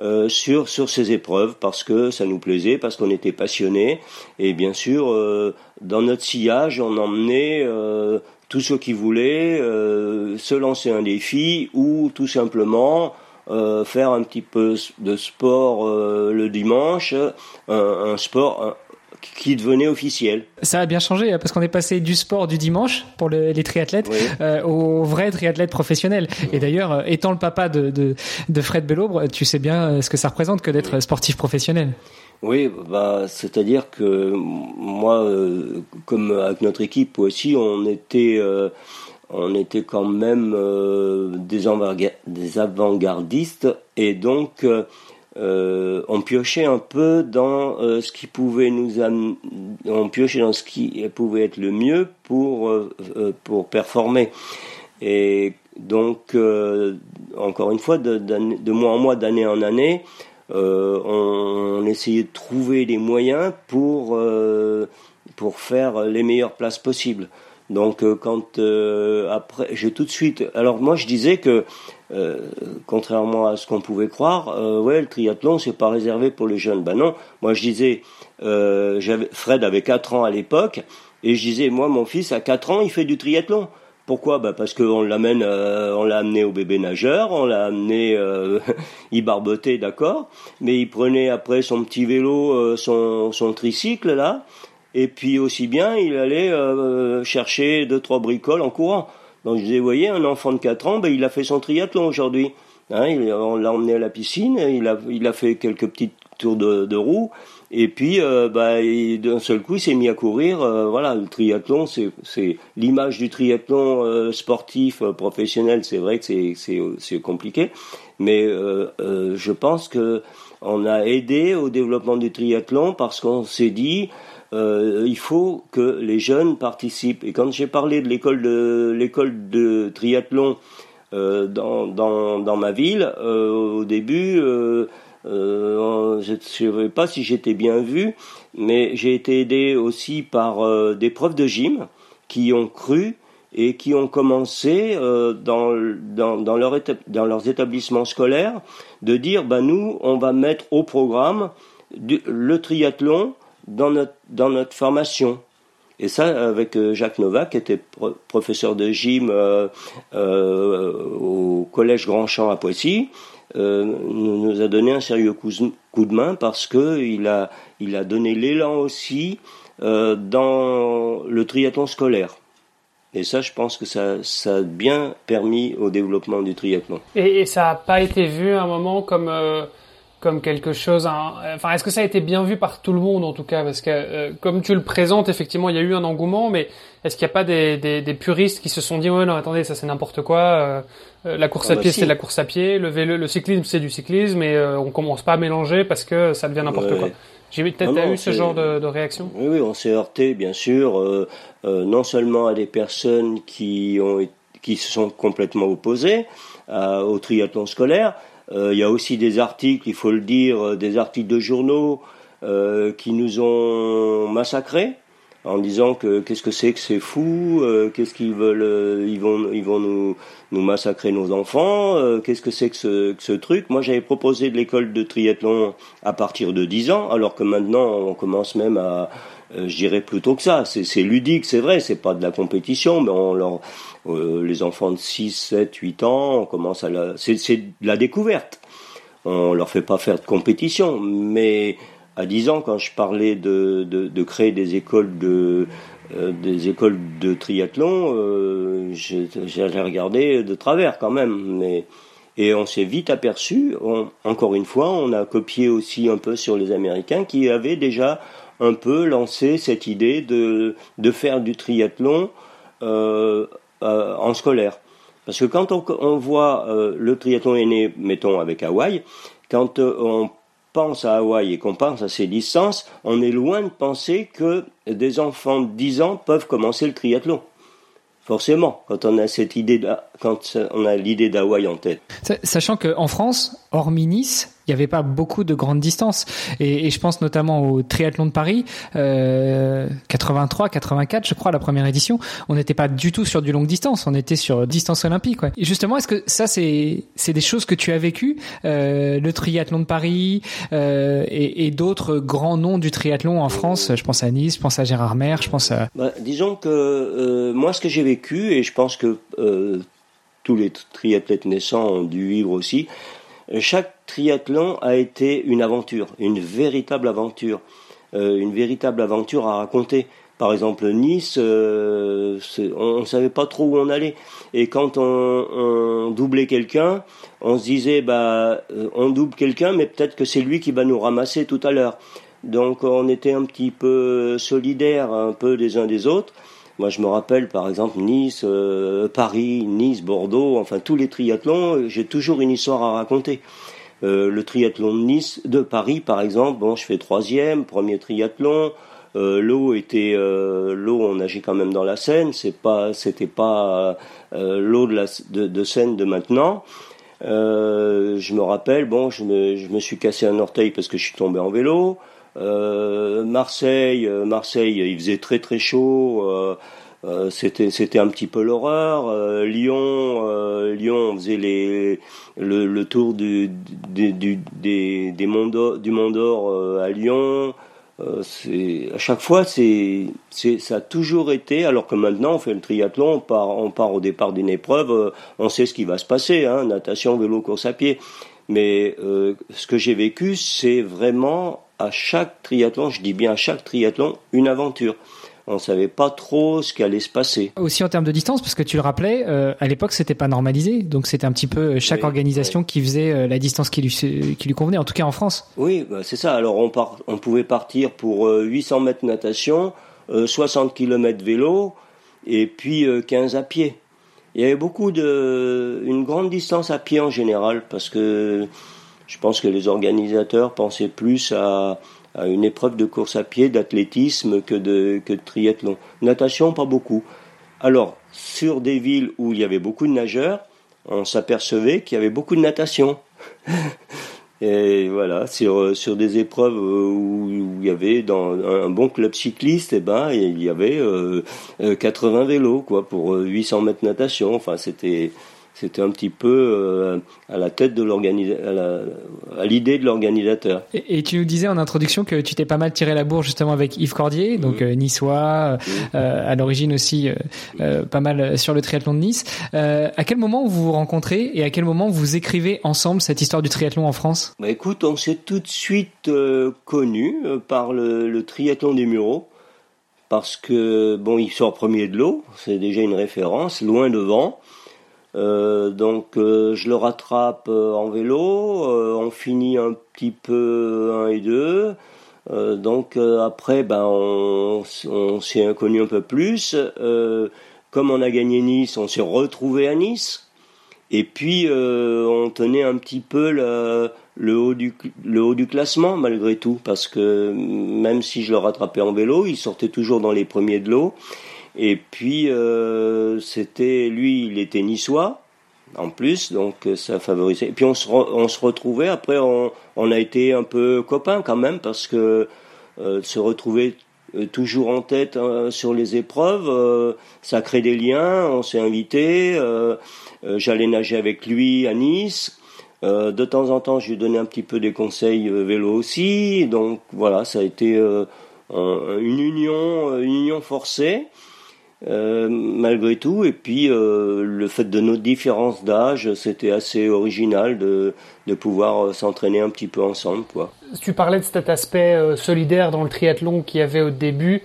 euh, sur sur ces épreuves parce que ça nous plaisait, parce qu'on était passionnés. Et bien sûr euh, dans notre sillage on emmenait euh, tous ceux qui voulaient se lancer un défi ou tout simplement faire un petit peu de sport le dimanche, un sport qui devenait officiel. Ça a bien changé hein, parce qu'on est passé du sport du dimanche pour les triathlètes euh, aux vrais triathlètes professionnels. Et d'ailleurs, euh, étant le papa de, de, de Fred Bellobre, tu sais bien euh, ce que ça représente que d'être sportif professionnel. Oui, bah, c'est-à-dire que moi, comme avec notre équipe aussi, on était, on était quand même des, des avant-gardistes et donc euh, on piochait un peu dans euh, ce qui pouvait nous on piochait dans ce qui pouvait être le mieux pour euh, pour performer. Et donc encore une fois de, de, mois en mois d'année en année on, on, essayait de trouver des moyens pour pour faire les meilleures places possibles. Donc quand après j'ai tout de suite alors moi je disais que euh, contrairement à ce qu'on pouvait croire, euh, ouais, le triathlon c'est pas réservé pour les jeunes. Ben non, moi je disais, euh, Fred avait 4 ans à l'époque, et je disais, moi mon fils à 4 ans il fait du triathlon. Pourquoi? Bah parce qu'on l'amène, on l'a amené au bébé nageur, on l'a amené, il barbotait, d'accord, mais il prenait après son petit vélo, son, son tricycle là, et puis aussi bien il allait chercher deux trois bricoles en courant. Donc je disais, vous voyez, un enfant de 4 ans, ben, il a fait son triathlon aujourd'hui. Hein, on l'a emmené à la piscine, il a, il a fait quelques petits tours de, de roue, Et puis, euh, bah, d'un seul coup, il s'est mis à courir. Euh, voilà, le triathlon, c'est l'image du triathlon euh, sportif professionnel. C'est vrai que c'est compliqué, mais je pense que on a aidé au développement du triathlon parce qu'on s'est dit il faut que les jeunes participent. Et quand j'ai parlé de l'école de l'école de triathlon dans, dans, dans ma ville, au début euh, je ne sais pas si j'étais bien vu, mais j'ai été aidé aussi par euh, des profs de gym qui ont cru et qui ont commencé euh, dans, dans, dans, leur leurs établissements scolaires de dire bah, nous, on va mettre au programme le triathlon dans notre, dans notre formation. Et ça, avec Jacques Novak, qui était professeur de gym au collège Grand Champ à Poissy, euh, nous a donné un sérieux coup, de main parce que il a, il a donné l'élan aussi euh, dans le triathlon scolaire. Et ça, je pense que ça, ça a bien permis au développement du triathlon. Et, ça n'a pas été vu à un moment comme euh, comme quelque chose. Enfin, est-ce que ça a été bien vu par tout le monde en tout cas? Parce que euh, comme tu le présentes, effectivement, il y a eu un engouement, mais est-ce qu'il n'y a pas des, des, des, puristes qui se sont dit ouais non attendez ça c'est n'importe quoi. Euh, euh, la course ah à bah pied c'est de la course à pied, le vélo, le cyclisme c'est du cyclisme, et on commence pas à mélanger parce que ça devient n'importe quoi. J'ai peut-être eu ce genre de, de, réaction? Oui, oui, on s'est heurté bien sûr, non seulement à des personnes qui ont qui se sont complètement opposées au triathlon scolaire, euh, il y a aussi des articles, il faut le dire, euh, des articles de journaux euh, qui nous ont massacrés en disant que qu'est-ce que c'est que c'est fou, qu'est-ce qu'ils veulent, ils vont, ils vont nous, nous massacrer nos enfants, qu'est-ce que c'est que ce, que ce truc. Moi, j'avais proposé de l'école de triathlon à partir de 10 ans, alors que maintenant, on commence même à, euh, je dirais plutôt que ça. C'est ludique, c'est vrai, c'est pas de la compétition, mais on leur, euh, les enfants de 6, 7, 8 ans, on commence à la, c'est de la découverte. On leur fait pas faire de compétition, mais à 10 ans, quand je parlais de, de, de créer des écoles de, euh, des écoles de triathlon, euh, j'allais regarder de travers quand même, mais et on s'est vite aperçu, encore une fois, on a copié aussi un peu sur les Américains qui avaient déjà un peu lancé cette idée de, de faire du triathlon euh, euh, en scolaire. Parce que quand on, voit euh, le triathlon est né, mettons, avec Hawaï, quand euh, on pense à Hawaï et qu'on pense à ses licences, on est loin de penser que des enfants de 10 ans peuvent commencer le triathlon. Forcément, quand on a cette idée, quand on a l'idée d'Hawaï en tête. Sachant qu'en France, hormis Nice, il n'y avait pas beaucoup de grandes distances. Et, je pense notamment au triathlon de Paris, euh, 83, 84, je crois, la première édition. On n'était pas du tout sur du longue distance, on était sur distance olympique. Ouais. Justement, est-ce que ça, c'est des choses que tu as vécues, euh, le triathlon de Paris euh, et, d'autres grands noms du triathlon en France? Je pense à Nice, je pense à Gérard Mer, je pense à. Bah, disons que euh, moi, ce que j'ai vécu, et je pense que euh, tous les triathlètes naissants ont dû vivre aussi, chaque triathlon a été une aventure, une véritable aventure, euh, une véritable aventure à raconter. Par exemple, Nice, euh, on ne savait pas trop où on allait. Et quand on, doublait quelqu'un, on se disait, bah, euh, on double quelqu'un, mais peut-être que c'est lui qui va nous ramasser tout à l'heure. Donc on était un petit peu solidaires, un peu des uns des autres. Moi, je me rappelle, par exemple, Nice, euh, Paris, Nice, Bordeaux, enfin tous les triathlons, j'ai toujours une histoire à raconter. Euh, le triathlon de Nice, de Paris, par exemple, bon, je fais troisième, premier triathlon. Euh, l'eau était, l'eau, on nageait quand même dans la Seine. C'est pas, c'était pas l'eau de, la, de, de Seine de maintenant. je me rappelle, bon, je me, je me suis cassé un orteil parce que je suis tombé en vélo. Euh, Marseille, euh, Marseille, il faisait très très chaud. Euh, c'était c'était un petit peu l'horreur. Lyon, Lyon, on faisait le, le tour du, des des du Mont d'Or à Lyon. à chaque fois c'est c'est ça a toujours été alors que maintenant on fait le triathlon on part on part au départ d'une épreuve on sait ce qui va se passer hein, natation vélo course à pied mais ce que j'ai vécu c'est vraiment à chaque triathlon, je dis bien à chaque triathlon, une aventure. on savait pas trop ce qui allait se passer. Aussi en termes de distance, parce que tu le rappelais, euh, à l'époque c'était pas normalisé, donc c'était un petit peu euh, chaque organisation qui faisait euh, la distance qui lui qui lui convenait, en tout cas en France. Oui, bah, c'est ça. Alors on part, on pouvait partir pour 800 mètres natation, 60 km vélo et puis 15 à pied. Il y avait beaucoup de, une grande distance à pied en général, parce que je pense que les organisateurs pensaient plus à une épreuve de course à pied, d'athlétisme que de, que de triathlon. Natation, pas beaucoup. Alors, sur des villes où il y avait beaucoup de nageurs, on s'apercevait qu'il y avait beaucoup de natation. Et voilà, sur, sur des épreuves où, il y avait dans un bon club cycliste, eh ben, il y avait euh, 80 vélos, quoi, pour 800 mètres natation. Enfin, c'était, c'était un petit peu euh, à la tête de l'organisateur, à l'idée de l'organisateur. Et, tu nous disais en introduction que tu t'es pas mal tiré la bourre justement avec Yves Cordier, donc mmh. euh, niçois, mmh. euh, à l'origine aussi pas mal sur le triathlon de Nice. à quel moment vous vous rencontrez et à quel moment vous écrivez ensemble cette histoire du triathlon en France? Bah Écoute, on s'est tout de suite connus par le, le triathlon des Mureaux parce que bon, il sort premier de l'eau, c'est déjà une référence, loin devant. Euh, donc euh, je le rattrape euh, en vélo, on finit un petit peu un et deux. donc après, ben on, s'est inconnu un peu plus. comme on a gagné Nice, on s'est retrouvé à Nice. Et puis on tenait un petit peu le, le, haut du, le haut du classement malgré tout, parce que même si je le rattrapais en vélo, il sortait toujours dans les premiers de l'eau. Et puis, euh, c'était lui, il était niçois en plus, donc euh, ça favorisait. Et puis on se, on se retrouvait, après on, on, a été un peu copains quand même, parce que euh, se retrouver euh, toujours en tête sur les épreuves, ça crée des liens, on s'est invité, j'allais nager avec lui à Nice. de temps en temps, je lui donnais un petit peu des conseils vélo aussi, donc voilà, ça a été une union, une union forcée. Euh, malgré tout. Et puis euh, le fait de nos différences d'âge, c'était assez original de, de pouvoir euh, s'entraîner un petit peu ensemble. Quoi. Tu parlais de cet aspect solidaire dans le triathlon qu'il y avait au début.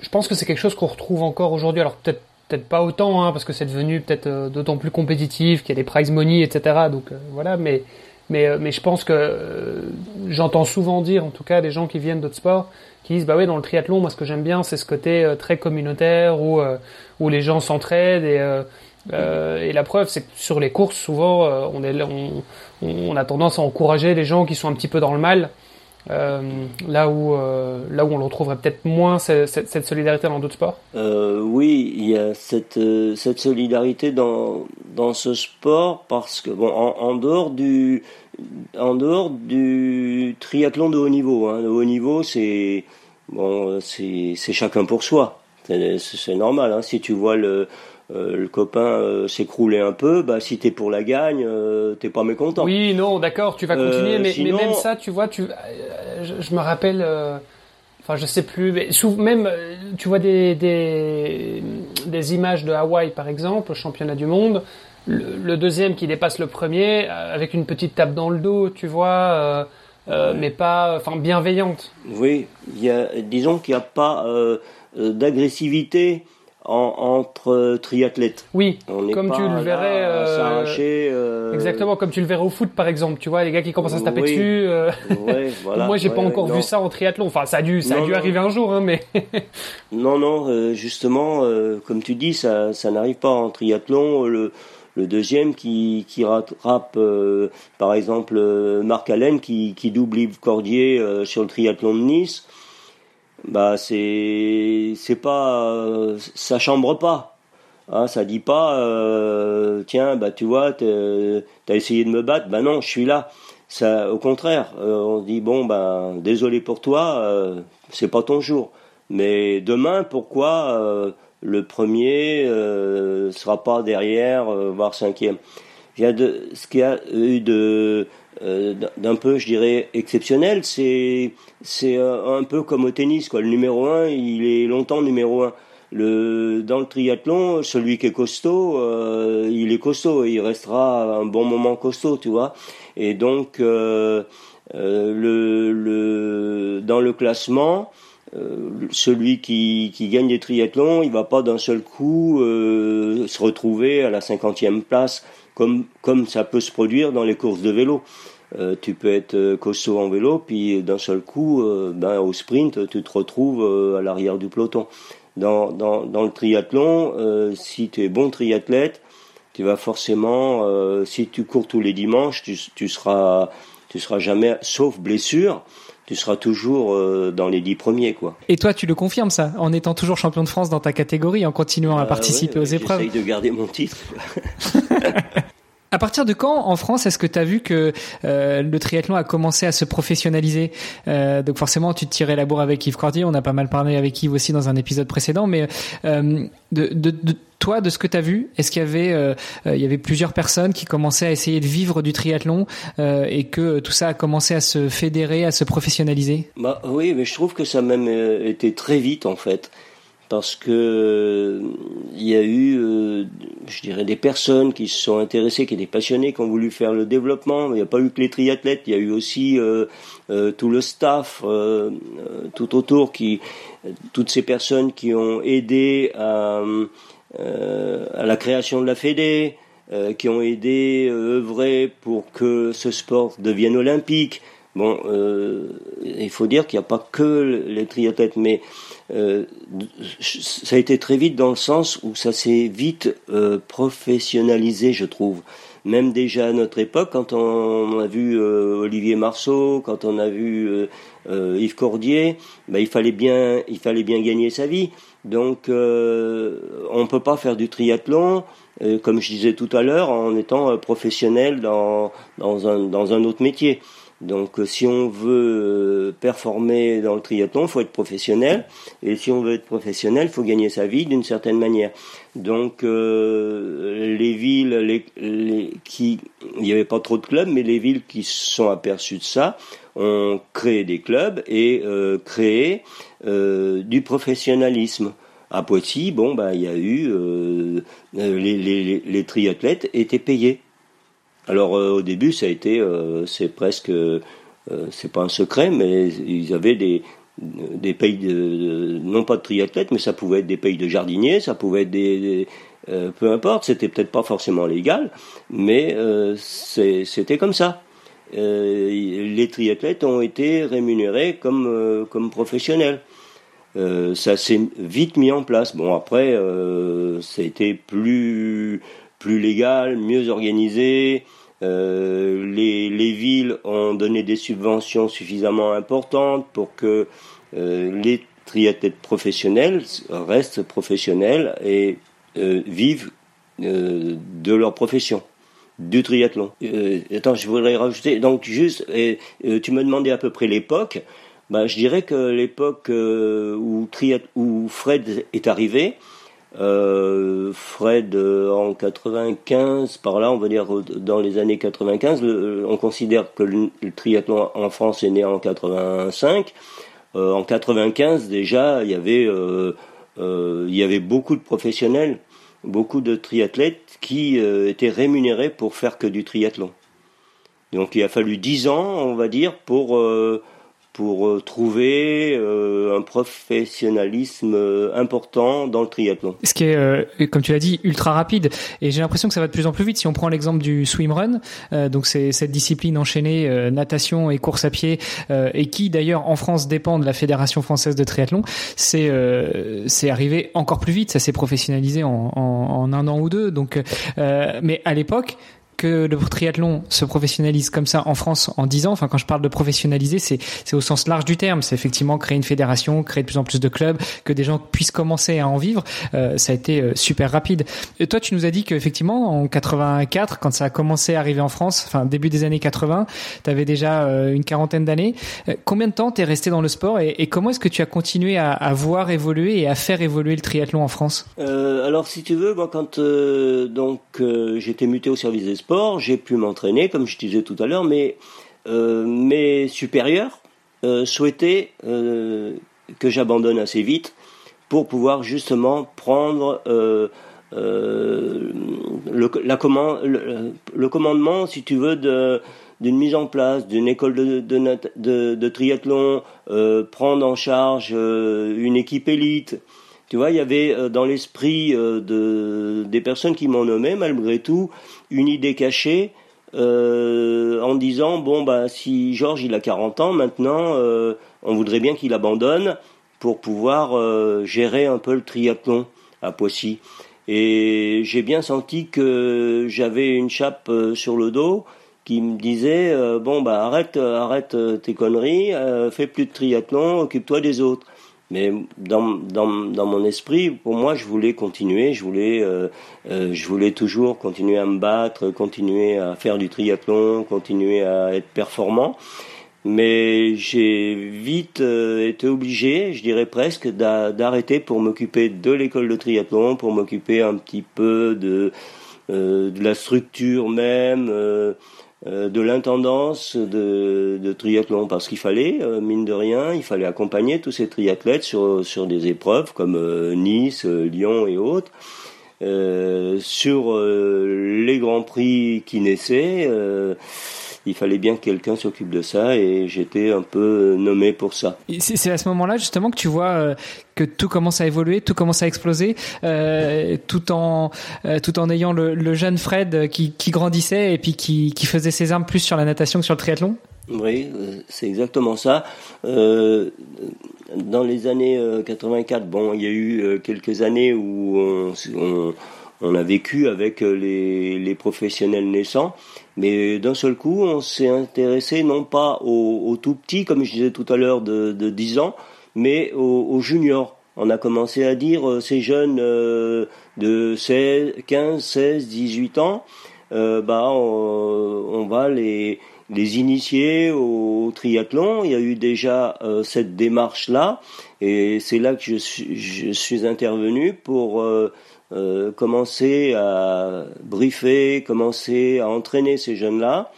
Je pense que c'est quelque chose qu'on retrouve encore aujourd'hui. Alors peut-être peut-être pas autant, hein, parce que c'est devenu peut-être d'autant plus compétitif, qu'il y a des prize money, etc. Donc voilà, mais mais mais je pense que j'entends souvent dire, en tout cas, des gens qui viennent d'autres sports, qui disent bah ouais dans le triathlon moi ce que j'aime bien c'est ce côté euh, très communautaire où euh, où les gens s'entraident et euh, et la preuve c'est que sur les courses souvent on est on, on, a tendance à encourager les gens qui sont un petit peu dans le mal là où là où on le retrouverait peut-être moins cette, solidarité dans d'autres sports? Oui il y a cette cette solidarité dans dans ce sport parce que bon en, en dehors du en dehors du triathlon de haut niveau, hein, de haut niveau, c'est bon, c'est chacun pour soi. C'est normal. Hein. Si tu vois le, euh, le copain euh, s'écrouler un peu, bah si t'es pour la gagne, euh, t'es pas mécontent. Oui, non, d'accord, tu vas continuer, mais, mais, même ça, tu vois, tu, je, me rappelle, enfin je sais plus, mais même tu vois des, des des images de Hawaï par exemple, au championnat du monde le, deuxième qui dépasse le premier avec une petite tape dans le dos, tu vois, euh, mais pas, enfin bienveillante. Oui, il y a, disons qu'il n'y a pas d'agressivité entre triathlètes. Oui, comme tu le verrais. Exactement, comme tu le verrais au foot par exemple. Tu vois, les gars qui commencent à se taper dessus. Ouais, voilà, Moi, j'ai pas encore vu ça en triathlon. Enfin, ça a dû, ça a dû arriver un jour, hein, mais. non, non, justement, comme tu dis, ça, ça n'arrive pas en triathlon. Le, le deuxième qui, qui rattrape, euh, par exemple, euh, Marc Allen qui, qui double Yves Cordier euh, sur le triathlon de Nice, bah c'est c'est pas ça chambre pas. Hein, ça dit pas tiens bah tu vois t'as essayé de me battre bah non je suis là ça au contraire on dit bon ben désolé pour toi c'est pas ton jour mais demain pourquoi le premier euh, sera pas derrière, euh, voire cinquième? Il y a de, ce qu'il y a eu de euh, d'un peu, je dirais, exceptionnel, c'est c'est un peu comme au tennis, quoi. Le numéro un, il est longtemps numéro un. Le, dans le triathlon, celui qui est costaud, il est costaud et il restera un bon moment costaud, tu vois. Et donc, le, le, dans le classement, celui qui, qui, gagne des triathlons, il va pas d'un seul coup se retrouver à la cinquantième place comme, comme ça peut se produire dans les courses de vélo. Euh, tu peux être euh, costaud en vélo, puis d'un seul coup, euh, ben, au sprint, tu te retrouves à l'arrière du peloton. Dans, dans, dans le triathlon, si tu es bon triathlète, tu vas forcément, si tu cours tous les dimanches, tu, tu seras, tu seras jamais, sauf blessure, tu seras toujours dans les dix premiers, quoi. Et toi, tu le confirmes ça, en étant toujours champion de France dans ta catégorie, en continuant à participer aux épreuves. J'essaye de garder mon titre. À partir de quand, en France, est-ce que tu as vu que euh, le triathlon a commencé à se professionnaliser? Euh, Donc forcément, tu te tirais la bourre avec Yves Cordier, on a pas mal parlé avec Yves aussi dans un épisode précédent, mais euh, de, de, de, toi, de ce que tu as vu, est-ce qu'il y avait euh, euh, il y avait plusieurs personnes qui commençaient à essayer de vivre du triathlon euh, et que tout ça a commencé à se fédérer, à se professionnaliser? Bah oui, mais je trouve que ça a même été très vite en fait parce que il y a eu, euh, je dirais, des personnes qui se sont intéressées, qui étaient passionnées, qui ont voulu faire le développement. Il n'y a pas eu que les triathlètes, il y a eu aussi euh, euh, tout le staff tout autour, qui, toutes ces personnes qui ont aidé à, à la création de la Fédé, qui ont aidé, œuvré pour que ce sport devienne olympique. Bon, il faut dire qu'il n'y a pas que les triathlètes, mais euh, ça a été très vite dans le sens où ça s'est vite euh, professionnalisé, je trouve. Même déjà à notre époque, quand on a vu euh, Olivier Marceau, quand on a vu Yves Cordier, ben, il fallait bien, il fallait bien gagner sa vie. Donc, on ne peut pas faire du triathlon, comme je disais tout à l'heure, en étant professionnel dans, dans, un, dans un autre métier. Donc euh, si on veut euh, performer dans le triathlon, il faut être professionnel. Et si on veut être professionnel, il faut gagner sa vie d'une certaine manière. Donc euh, les villes les, les, qui... Il n'y avait pas trop de clubs, mais les villes qui se sont aperçues de ça ont créé des clubs et euh, créé euh, du professionnalisme. À Poissy, bon, bah, il y a eu les, les, les triathlètes étaient payés. Alors euh, au début, ça a été, euh, c'est presque, euh, c'est pas un secret, mais ils avaient des, des pays de, non pas de triathlètes, mais ça pouvait être des pays de jardiniers, ça pouvait être des, peu importe, c'était peut-être pas forcément légal, mais c'était comme ça. les triathlètes ont été rémunérés comme comme professionnels. Ça s'est vite mis en place. Bon après, ça a été plus plus légal, mieux organisé. Euh, les, les, villes ont donné des subventions suffisamment importantes pour que euh, les triathlètes professionnels restent professionnels et euh, vivent euh, de leur profession du triathlon. Euh, attends, je voudrais rajouter, donc juste, et, tu me demandais à peu près l'époque. Ben, je dirais que l'époque où, où Fred est arrivé, euh, Fred euh, en 95, par là, on va dire dans les années 95, on considère que le, triathlon en France est né en 85. Euh, en 95 déjà, il y avait euh, il y avait beaucoup de professionnels, beaucoup de triathlètes qui étaient rémunérés pour faire que du triathlon. Donc il a fallu 10 ans, on va dire, pour pour euh, trouver euh, un professionnalisme euh, important dans le triathlon. Ce qui est, comme tu l'as dit, ultra rapide. Et j'ai l'impression que ça va de plus en plus vite. Si on prend l'exemple du swimrun, donc c'est cette discipline enchaînée natation et course à pied, et qui d'ailleurs en France dépend de la Fédération française de triathlon, c'est c'est arrivé encore plus vite. Ça s'est professionnalisé en, en, en, un an ou deux. Donc, mais à l'époque, que le triathlon se professionnalise comme ça en France en 10 ans, enfin quand je parle de professionnaliser, c'est au sens large du terme, c'est effectivement créer une fédération, créer de plus en plus de clubs, que des gens puissent commencer à en vivre, euh, ça a été euh, super rapide. Toi tu nous as dit qu'effectivement en 84 quand ça a commencé à arriver en France, enfin début des années 80, tu avais déjà euh, une quarantaine d'années. combien de temps t'es resté dans le sport et, comment est-ce que tu as continué à, à, voir évoluer et à faire évoluer le triathlon en France? Alors si tu veux, moi quand donc j'étais muté au service des sports j'ai pu m'entraîner, comme je disais tout à l'heure, mais euh, mes supérieurs euh, souhaitaient euh, que j'abandonne assez vite pour pouvoir justement prendre le, la le, commandement, si tu veux, d'une mise en place d'une école de, de, triathlon, prendre en charge une équipe élite. Tu vois, il y avait dans l'esprit de, des personnes qui m'ont nommé, malgré tout, une idée cachée en disant, bon, bah, si Georges, il a 40 ans maintenant, on voudrait bien qu'il abandonne pour pouvoir gérer un peu le triathlon à Poissy. Et j'ai bien senti que j'avais une chape sur le dos qui me disait euh, bon bah arrête euh, arrête euh, tes conneries, fais plus de triathlon, occupe-toi des autres. Mais dans, dans, dans mon esprit, pour moi, je voulais continuer, je voulais, je voulais toujours continuer à me battre, continuer à faire du triathlon, continuer à être performant. Mais j'ai vite été obligé, je dirais presque, d'arrêter pour m'occuper de l'école de triathlon, pour m'occuper un petit peu de, de la structure même. Euh, de l'intendance de, triathlon parce qu'il fallait, euh, mine de rien, il fallait accompagner tous ces triathlètes sur, sur des épreuves comme euh, Nice, Lyon et autres. sur les grands prix qui naissaient, il fallait bien que quelqu'un s'occupe de ça et j'étais un peu nommé pour ça. C'est à ce moment-là justement que tu vois euh, que tout commence à évoluer, tout commence à exploser, euh, tout en euh, tout en ayant le, le jeune Fred qui, qui, grandissait et puis qui, qui faisait ses armes plus sur la natation que sur le triathlon. Oui, c'est exactement ça. Euh, dans les années 84, bon, il y a eu quelques années où on, on on a vécu avec euh, les, les professionnels naissants, mais d'un seul coup, on s'est intéressé non pas aux, tout petits, comme je disais tout à l'heure, de, de 10 ans, mais aux, juniors. On a commencé à dire euh, ces jeunes euh, de 16, 15, 16, 18 ans, bah, on, va les, les initier au triathlon. Il y a eu déjà cette démarche-là, et c'est là que je je suis intervenu pour euh, commencer à briefer, commencer à entraîner ces jeunes-là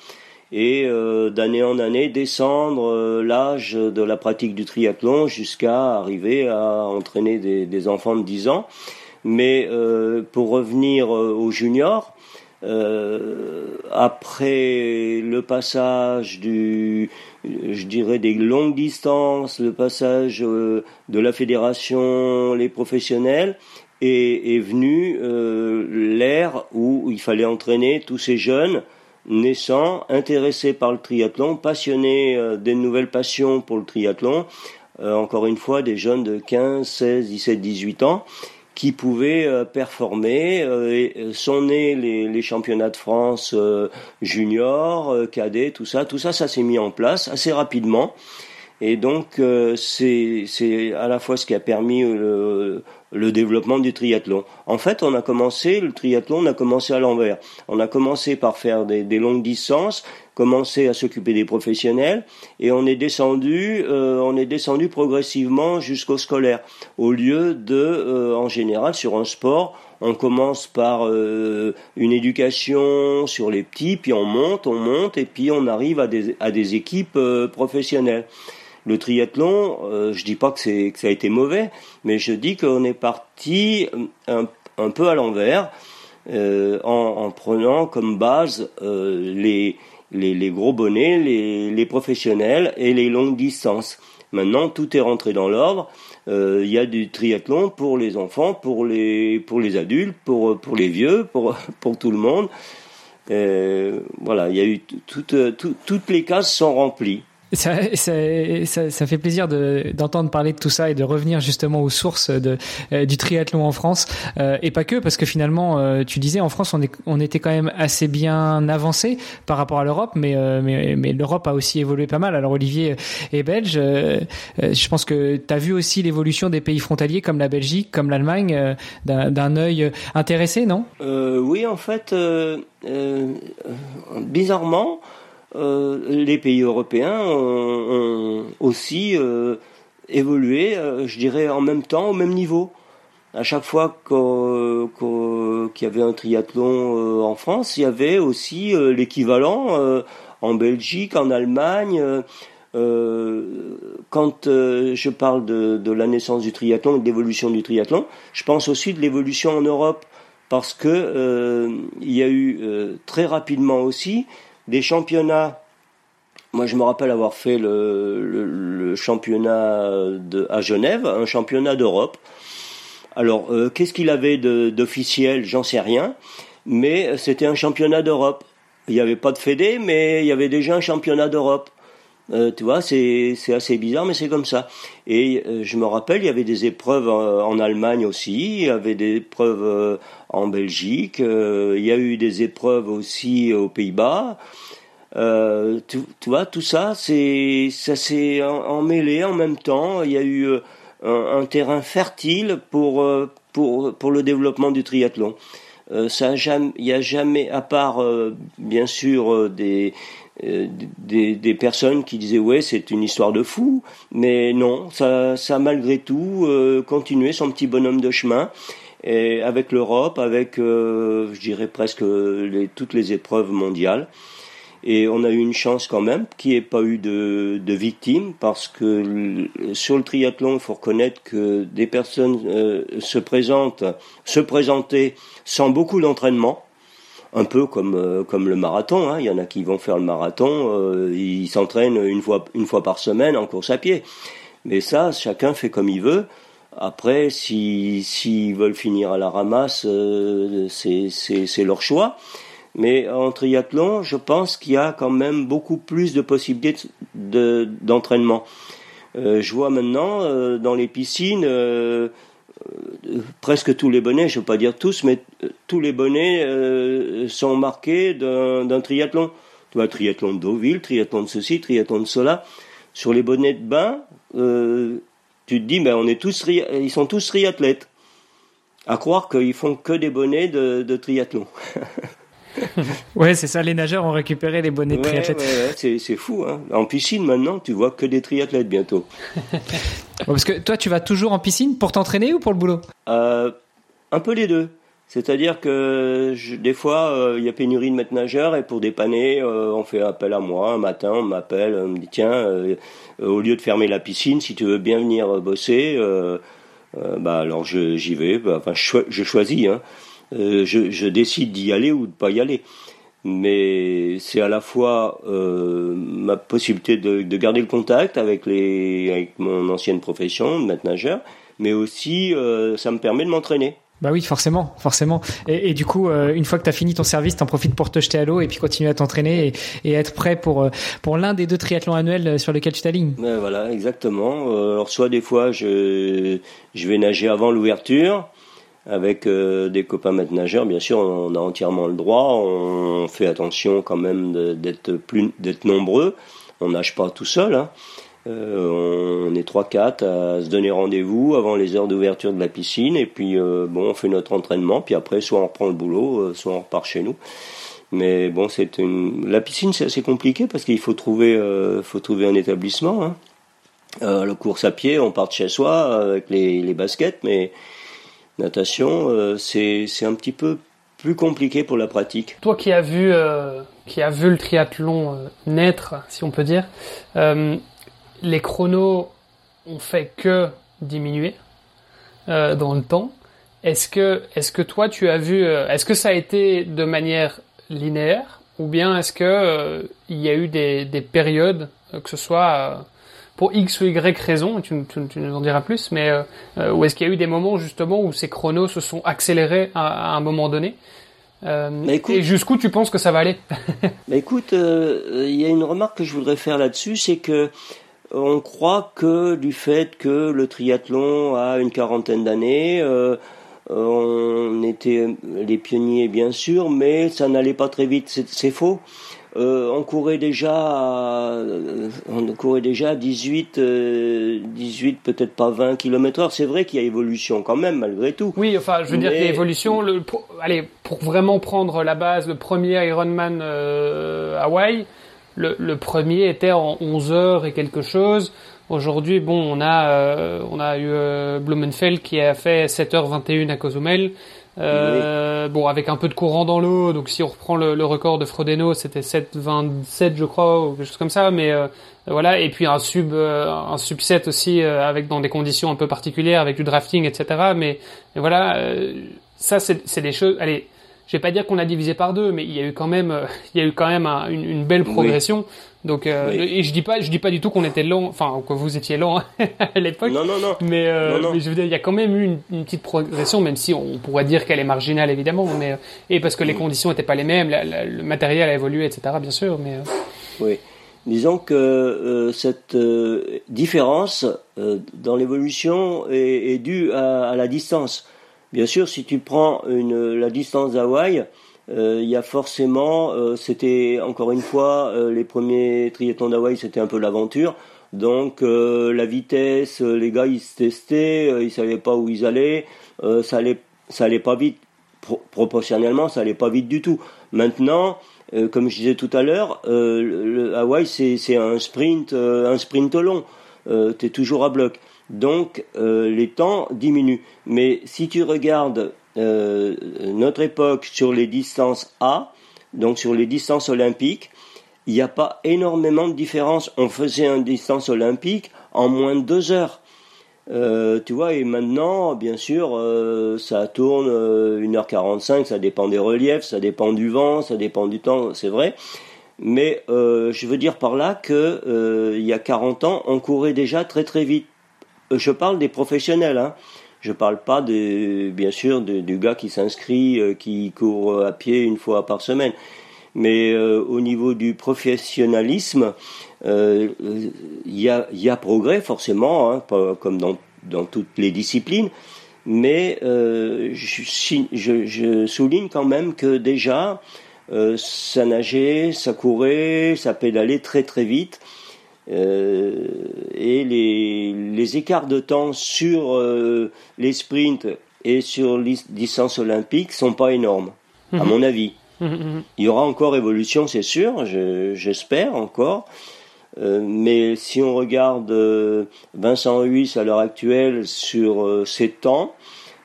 et euh, d'année en année descendre euh, l'âge de la pratique du triathlon jusqu'à arriver à entraîner des, enfants de 10 ans. Mais pour revenir aux juniors, après le passage du, je dirais des longues distances, le passage de la fédération, les professionnels, est, est venu euh, l'ère où il fallait entraîner tous ces jeunes naissants, intéressés par le triathlon, passionnés euh, des nouvelles passions pour le triathlon, euh, encore une fois des jeunes de 15, 16, 17, 18 ans, qui pouvaient performer. et sont nés les, championnats de France juniors, cadets, tout ça. Tout ça, ça s'est mis en place assez rapidement. Et donc, c'est à la fois ce qui a permis le développement du triathlon. En fait, on a commencé, le triathlon, on a commencé à l'envers. On a commencé par faire des, longues distances, commencé à s'occuper des professionnels, et on est descendu, euh, on est descendu progressivement jusqu'au scolaire. Au lieu de, euh, en général, sur un sport, on commence par euh, une éducation sur les petits, puis on monte, on monte, et puis on arrive à des, à des équipes professionnelles le triathlon, euh, je dis pas que, c'est, ça a été mauvais, mais je dis qu'on est parti un, un peu à l'envers euh, en, en, prenant comme base euh, les, gros bonnets, les, professionnels et les longues distances. Maintenant, tout est rentré dans l'ordre. Euh, il y a du triathlon pour les enfants, pour les, adultes, pour, les vieux, pour, tout le monde. Euh, voilà, il y a eu toutes toutes les cases sont remplies. Ça, ça, ça, fait plaisir d'entendre parler de tout ça et de revenir justement aux sources de, euh, du triathlon en France. Euh, et pas que parce que finalement euh, tu disais en France on, est, on était quand même assez bien avancé par rapport à l'Europe mais, mais, mais l'Europe a aussi évolué pas mal. Alors Olivier est belge. Je pense que tu as vu aussi l'évolution des pays frontaliers comme la Belgique comme l'Allemagne d'un œil intéressé non? Oui en fait bizarrement euh, les pays européens ont, aussi euh, évolué, euh, je dirais, en même temps, au même niveau. À chaque fois qu'il y avait un triathlon en France, il y avait aussi l'équivalent en Belgique, en Allemagne. quand je parle de, la naissance du triathlon et de l'évolution du triathlon, je pense aussi de l'évolution en Europe parce que il y a eu très rapidement aussi des championnats moi, je me rappelle avoir fait le, championnat à Genève, un championnat d'Europe. Alors, euh, qu'est-ce qu'il avait d'officiel? J'en sais rien. Mais c'était un championnat d'Europe. Il n'y avait pas de fédé, mais il y avait déjà un championnat d'Europe. Euh, tu vois, c'est assez bizarre, mais c'est comme ça. Et euh, je me rappelle, il y avait des épreuves en, Allemagne aussi, il y avait des épreuves en Belgique, il y a eu des épreuves aussi aux Pays-Bas. Euh, tu, vois, tout ça, c'est ça s'est emmêlé en même temps. Il y a eu euh, un, terrain fertile pour euh, pour pour le développement du triathlon. ça il y a jamais, à part bien sûr des, des, des personnes qui disaient ouais c'est une histoire de fou, mais non, ça ça malgré tout continué son petit bonhomme de chemin. Et avec l'Europe, avec, je dirais presque toutes les épreuves mondiales. Et on a eu une chance quand même qu'il n'y ait pas eu de, victimes parce que sur le triathlon, il faut reconnaître que des personnes euh, se présentent, se présenter sans beaucoup d'entraînement, un peu comme euh, comme le marathon. Hein. Il y en a qui vont faire le marathon, euh, ils s'entraînent une fois une fois par semaine en course à pied. Mais ça, chacun fait comme il veut. Après, s'ils si, veulent finir à la ramasse, c'est leur choix. Mais en triathlon, je pense qu'il y a quand même beaucoup plus de possibilités d'entraînement. euh, je vois maintenant euh, dans les piscines, euh, euh, presque tous les bonnets, je ne veux pas dire tous, mais tous les bonnets sont marqués d'un triathlon. Tu vois, triathlon de Deauville, triathlon de ceci, triathlon de cela. Sur les bonnets de bain, tu te dis, ben, on est tous, ils sont tous triathlètes. À croire qu'ils font que des bonnets de triathlon. ouais, c'est ça, les nageurs ont récupéré les bonnets de triathlètes. Ouais, c'est fou. Hein. En piscine, maintenant, tu vois que des triathlètes bientôt. parce que toi, tu vas toujours en piscine pour t'entraîner ou pour le boulot? Euh, Un peu les deux. C'est-à-dire que des fois, euh, il y a pénurie de maîtres nageurs et pour dépanner, euh, on fait appel à moi. Un matin, on m'appelle, on me dit tiens, au lieu de fermer la piscine, si tu veux bien venir bosser, bah alors j'y vais. Bah, enfin, je, je choisis. Hein. Euh, je, je, décide d'y aller ou de pas y aller. Mais c'est à la fois euh, ma possibilité de, de, garder le contact avec, les, avec mon ancienne profession de maître nageur, mais aussi euh, ça me permet de m'entraîner. Bah oui, forcément, forcément. Et, et du coup, euh, une fois que tu as fini ton service, t'en profites pour te jeter à l'eau et puis continuer à t'entraîner et, et, être prêt pour pour l'un des deux triathlons annuels sur lesquels tu t'alignes. voilà, exactement. alors soit des fois je je vais nager avant l'ouverture, avec euh, des copains maîtres nageurs, bien sûr, on a entièrement le droit. On fait attention quand même d'être plus d'être nombreux. On nage pas tout seul. Hein. Euh, on est trois quatre à se donner rendez-vous avant les heures d'ouverture de la piscine et puis euh, bon, on fait notre entraînement. Puis après, soit on reprend le boulot, soit on repart chez nous. Mais bon, c'est une la piscine, c'est assez compliqué parce qu'il faut trouver faut trouver un établissement. Hein. le course à pied, on part de chez soi avec les, les baskets, mais natation, euh, c'est un petit peu plus compliqué pour la pratique. Toi qui as vu, euh, qui vu le triathlon euh, naître, si on peut dire, les chronos ont fait que diminuer dans le temps. Est-ce que, est-ce que toi tu as vu, est-ce que ça a été de manière linéaire ou bien est-ce que il y a eu des, des périodes, que ce soit pour X ou Y raison, tu, tu, nous en diras plus, mais euh, euh, où est-ce qu'il y a eu des moments justement où ces chronos se sont accélérés à, un moment donné? Euh, et jusqu'où tu penses que ça va aller? Bah écoute, il y a une remarque que je voudrais faire là-dessus, c'est que on croit que du fait que le triathlon a une quarantaine d'années, on était les pionniers bien sûr, mais ça n'allait pas très vite. C'est faux. Euh, on courait déjà, euh, on courait déjà 18, 18 euh, peut-être pas 20 km/h. C'est vrai qu'il y a évolution quand même malgré tout. Oui, enfin, je veux dire qu'il y a évolution. Le, pour, allez, pour vraiment prendre la base, le premier Ironman Hawaï, le, le, premier était en 11 heures et quelque chose. Aujourd'hui, bon, on a, on a eu Blumenfeld qui a fait 7h21 à Cozumel. Euh, bon, avec un peu de courant dans l'eau, donc si on reprend le, le record de Frodeno, c'était 7,27 je crois, ou quelque chose comme ça, mais euh, voilà, et puis un sub, euh, un subset aussi euh, avec dans des conditions un peu particulières, avec du drafting, etc. Mais, voilà, ça c'est des choses. Allez, je vais pas dire qu'on a divisé par deux, mais il y a eu quand même, il y a eu quand même une, une, belle progression. Donc, euh, et je dis pas, je dis pas du tout qu'on était lent, enfin que vous étiez lent hein, à l'époque. Non, non, non. Mais, euh, mais je veux dire, il y a quand même eu une, petite progression, même si on pourrait dire qu'elle est marginale évidemment, mais et parce que les conditions n'étaient pas les mêmes, le matériel a évolué, etc. Bien sûr, mais. Oui. Disons que cette différence dans l'évolution est, est, due à, à, la distance. Bien sûr, si tu prends une, la distance d'Hawaï, euh, il y a forcément, euh, c'était encore une fois, euh, les premiers triathlons d'Hawaï, c'était un peu l'aventure. Donc la vitesse, les gars ils se testaient, ils savaient pas où ils allaient, ça allait, ça allait pas vite. proportionnellement, ça allait pas vite du tout. Maintenant, comme je disais tout à l'heure, Hawaï c'est un sprint, un sprint long. tu es toujours à bloc. Donc les temps diminuent. Mais si tu regardes euh, notre époque sur les distances A, donc sur les distances olympiques, il n'y a pas énormément de différence. On faisait une distance olympique en moins de deux heures. Euh, tu vois, et maintenant, bien sûr, euh, ça tourne 1h45, ça dépend des reliefs, ça dépend du vent, ça dépend du temps, c'est vrai. Mais je veux dire par là que il y a 40 ans, on courait déjà très très vite. Je parle des professionnels, hein. Je parle pas de, bien sûr du gars qui s'inscrit, euh, qui court à pied une fois par semaine. Mais euh, au niveau du professionnalisme, euh, il y, a, y, a, progrès forcément, hein, comme dans, dans, toutes les disciplines. Mais je, je, je, souligne quand même que déjà, ça nageait, ça courait, ça pédalait très très vite. Euh, et les, les, écarts de temps sur euh, les sprints et sur les distances olympiques sont pas énormes, à mhm. mon avis. Mhm, mhm. Il y aura encore évolution, c'est sûr, j'espère encore. Euh, mais si on regarde Vincent Ruiz à l'heure actuelle sur ses temps,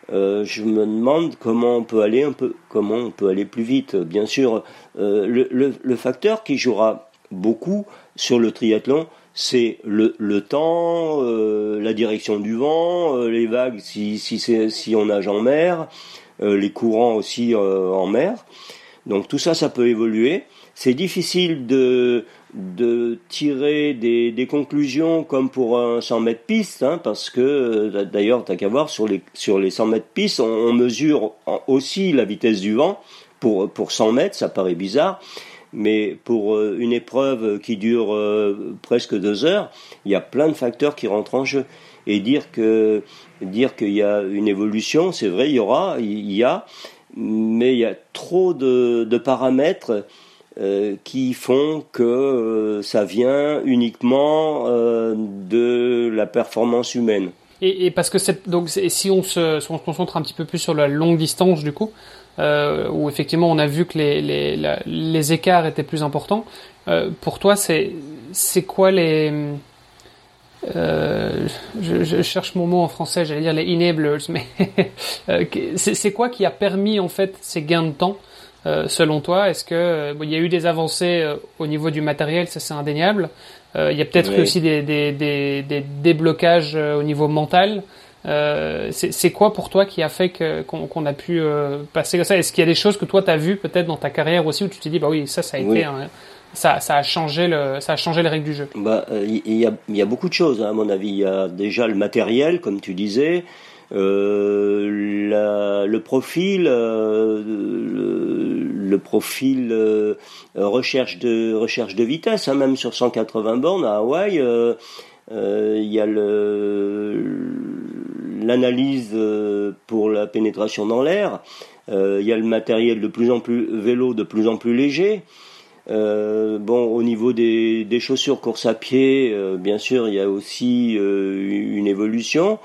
je me demande comment on peut aller un peu, comment on peut aller plus vite. Bien sûr, le, le, le, facteur qui jouera beaucoup, sur le triathlon, c'est le, le, temps, euh, la direction du vent, euh, les vagues si, si, on nage en mer, euh, les courants aussi en mer. Donc tout ça, ça peut évoluer. C'est difficile de, de tirer des, des, conclusions comme pour un 100 mètres piste, hein, parce que d'ailleurs, t'as qu'à voir sur les, sur les 100 mètres piste, on, mesure aussi la vitesse du vent pour, pour 100 mètres, ça paraît bizarre mais pour euh, une épreuve qui dure euh, presque deux heures, il y a plein de facteurs qui rentrent en jeu. Et dire que dire qu'il y a une évolution, c'est vrai, il y aura, il y a, mais il y a trop de, de paramètres euh, qui font que ça vient uniquement de la performance humaine. Et, parce que donc si on se concentre un petit peu plus sur la longue distance du coup, euh, où effectivement on a vu que les, les, les écarts étaient plus importants. Euh, pour toi, c'est c'est quoi les euh, je, je, cherche mon mot en français, j'allais dire les enablers, mais euh, c'est quoi qui a permis en fait ces gains de temps euh, selon toi? Est-ce que il y a eu des avancées au niveau du matériel, ça c'est indéniable. il y a peut-être aussi des, des, des, des déblocages au niveau mental. Euh, c'est quoi pour toi qui a fait qu'on a pu euh, passer comme ça? Est-ce qu'il y a des choses que toi tu as vues peut-être dans ta carrière aussi où tu t'es dit bah oui ça ça a été ça, ça, a changé le ça a changé les règles du jeu? Bah il y, a, y, a, beaucoup de choses hein, à mon avis. Il y a déjà le matériel comme tu disais. Euh, la, le profil, euh, le, le, profil euh, recherche de recherche de vitesse, hein, même sur 180 bornes à Hawaï, il y a l'analyse euh, pour la pénétration dans l'air. Euh, il y a le matériel de plus en plus vélo, de plus en plus léger. Euh, bon, au niveau des, des, chaussures course à pied, bien sûr, il y a aussi une évolution.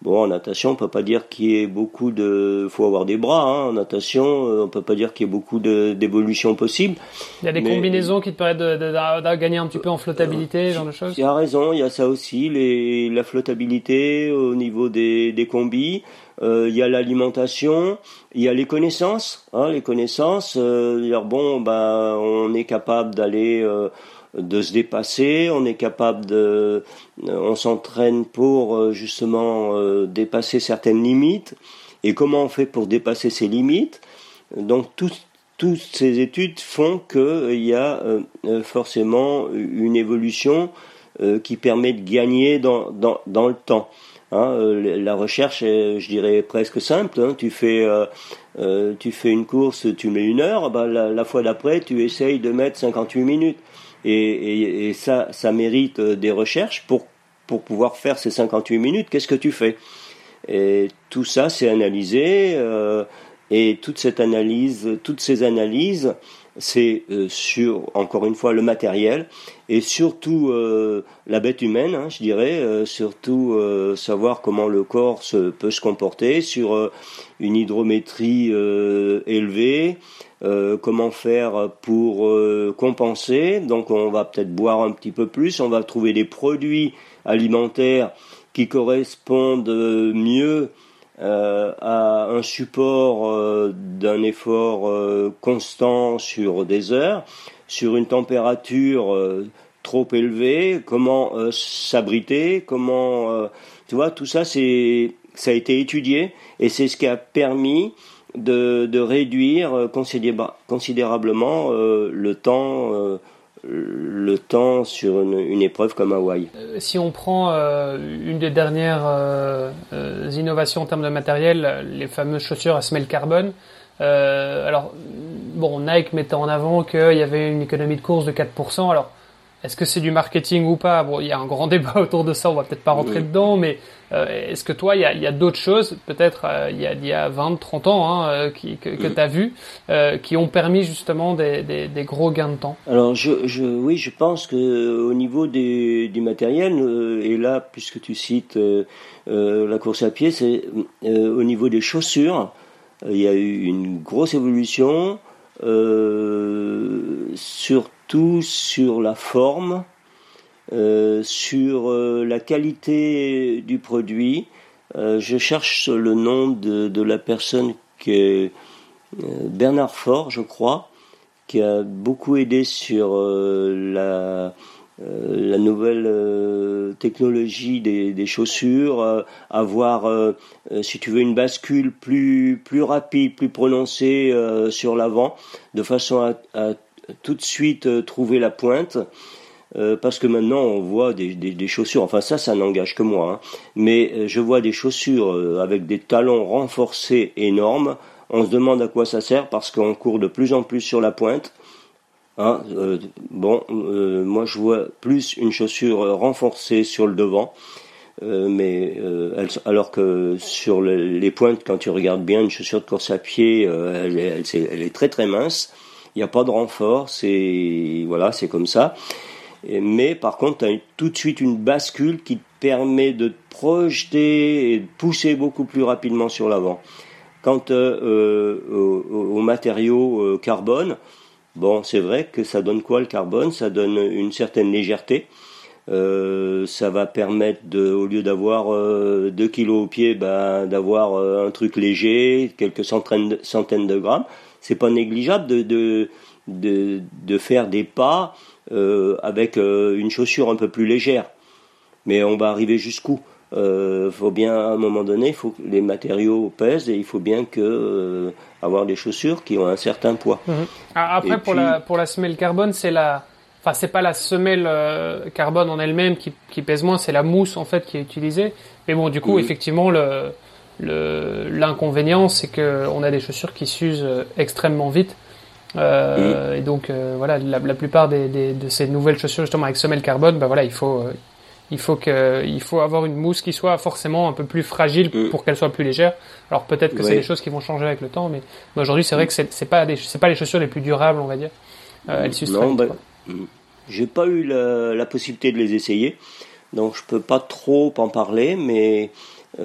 Bon, en natation, on peut pas dire qu'il y ait beaucoup de. faut avoir des bras. Hein. En natation, on peut pas dire qu'il y ait beaucoup d'évolution possible. Il y a des combinaisons qui te permettent de, de, gagner un petit peu en flottabilité, ce genre de choses. Il y a raison, il y a ça aussi, les, la flottabilité au niveau des, des combis. Euh, il y a l'alimentation, il y a les connaissances. Hein, les connaissances. Euh, dire bon, ben, on est capable d'aller. Euh, de se dépasser, on est capable de, on s'entraîne pour euh, justement euh, dépasser certaines limites. Et comment on fait pour dépasser ces limites? Donc tout, toutes ces études font qu'il y a forcément une évolution qui permet de gagner dans, le temps. Hein, la recherche est, je dirais, presque simple. Hein. Tu fais, tu fais une course, tu mets une heure, bah, la, fois d'après, tu essayes de mettre 58 minutes. Et, ça, ça mérite des recherches pour pour pouvoir faire ces 58 minutes, qu'est-ce que tu fais? Et tout ça, c'est analysé. Euh, et toute cette analyse, toutes ces analyses, c'est euh, sur, encore une fois, le matériel et surtout euh, la bête humaine, hein, je dirais, surtout savoir comment le corps peut se comporter sur une hydrométrie élevée, comment faire pour compenser. Donc on va peut-être boire un petit peu plus, on va trouver des produits alimentaires qui correspondent mieux euh, à un support euh, d'un effort euh, constant sur des heures, sur une température trop élevée, comment s'abriter, comment tu vois tout ça c'est ça a été étudié et c'est ce qui a permis de, réduire considérablement le temps le temps sur une, épreuve comme Hawaï. Euh, si on prend euh, une des dernières euh, innovations en termes de matériel, les fameuses chaussures à semelle carbone, alors bon, Nike mettait en avant qu'il y avait une économie de course de 4%. Alors est-ce que c'est du marketing ou pas? Bon, il y a un grand débat autour de ça, on va peut-être pas rentrer dedans, mais euh, est-ce que toi, il y a, y a d'autres choses, peut-être euh, il, y a, il y a 20, 30 ans, hein, euh, qui, que, que tu as vu, qui ont permis justement des, des, des, gros gains de temps? Alors, je, je, oui, je pense que au niveau des, du matériel, et là, puisque tu cites la course à pied, c'est au niveau des chaussures, il y a eu une grosse évolution. sur tout sur la forme, euh, sur euh, la qualité du produit. Euh, je cherche le nom de, la personne qui est Bernard Faure, je crois, qui a beaucoup aidé sur la, nouvelle technologie des, des chaussures, avoir, si tu veux, une bascule plus, rapide, plus prononcée sur l'avant, de façon à tout de suite euh, trouver la pointe. Euh, parce que maintenant on voit des, des, chaussures, enfin ça, ça n'engage que moi, hein. mais euh, je vois des chaussures avec des talons renforcés énormes. On se demande à quoi ça sert parce qu'on court de plus en plus sur la pointe. Hein, bon, moi je vois plus une chaussure renforcée sur le devant, mais alors que sur les pointes, quand tu regardes bien une chaussure de course à pied, elle, elle, est très très mince n'y a pas de renfort, c'est voilà, c'est comme ça. Mais par contre, tu as tout de suite une bascule qui te permet de te projeter et de pousser beaucoup plus rapidement sur l'avant. Quant euh, au, matériau euh, carbone, bon, c'est vrai que ça donne quoi le carbone? Ça donne une certaine légèreté. Euh, ça va permettre de, au lieu d'avoir 2 kilos au pied, ben, d'avoir un truc léger, quelques centaines de grammes c'est pas négligeable de, de, de, de, faire des pas euh, avec euh, une chaussure un peu plus légère. Mais on va arriver jusqu'où? Euh, faut bien à un moment donné, il faut que les matériaux pèsent et il faut bien que avoir des chaussures qui ont un certain poids. Mhm. Ah, après, pour la pour la semelle carbone, c'est la, enfin c'est pas la semelle euh, carbone en elle-même qui, qui pèse moins, c'est la mousse en fait qui est utilisée. Mais bon, du coup, mhm. effectivement, le L'inconvénient, c'est qu'on a des chaussures qui s'usent euh, extrêmement vite. Euh, Et donc euh, voilà, la, la plupart des, des, de ces nouvelles chaussures justement avec semelle carbone, bah voilà, il faut euh, il faut que il faut avoir une mousse qui soit forcément un peu plus fragile mm. pour qu'elle soit plus légère. Alors peut-être que c'est des choses qui vont changer avec le temps, mais, aujourd'hui c'est vrai que c'est pas c'est pas les chaussures les plus durables, on va dire. Euh, elles s'usent non, bah, j'ai pas eu la, la, possibilité de les essayer, donc je peux pas trop en parler, mais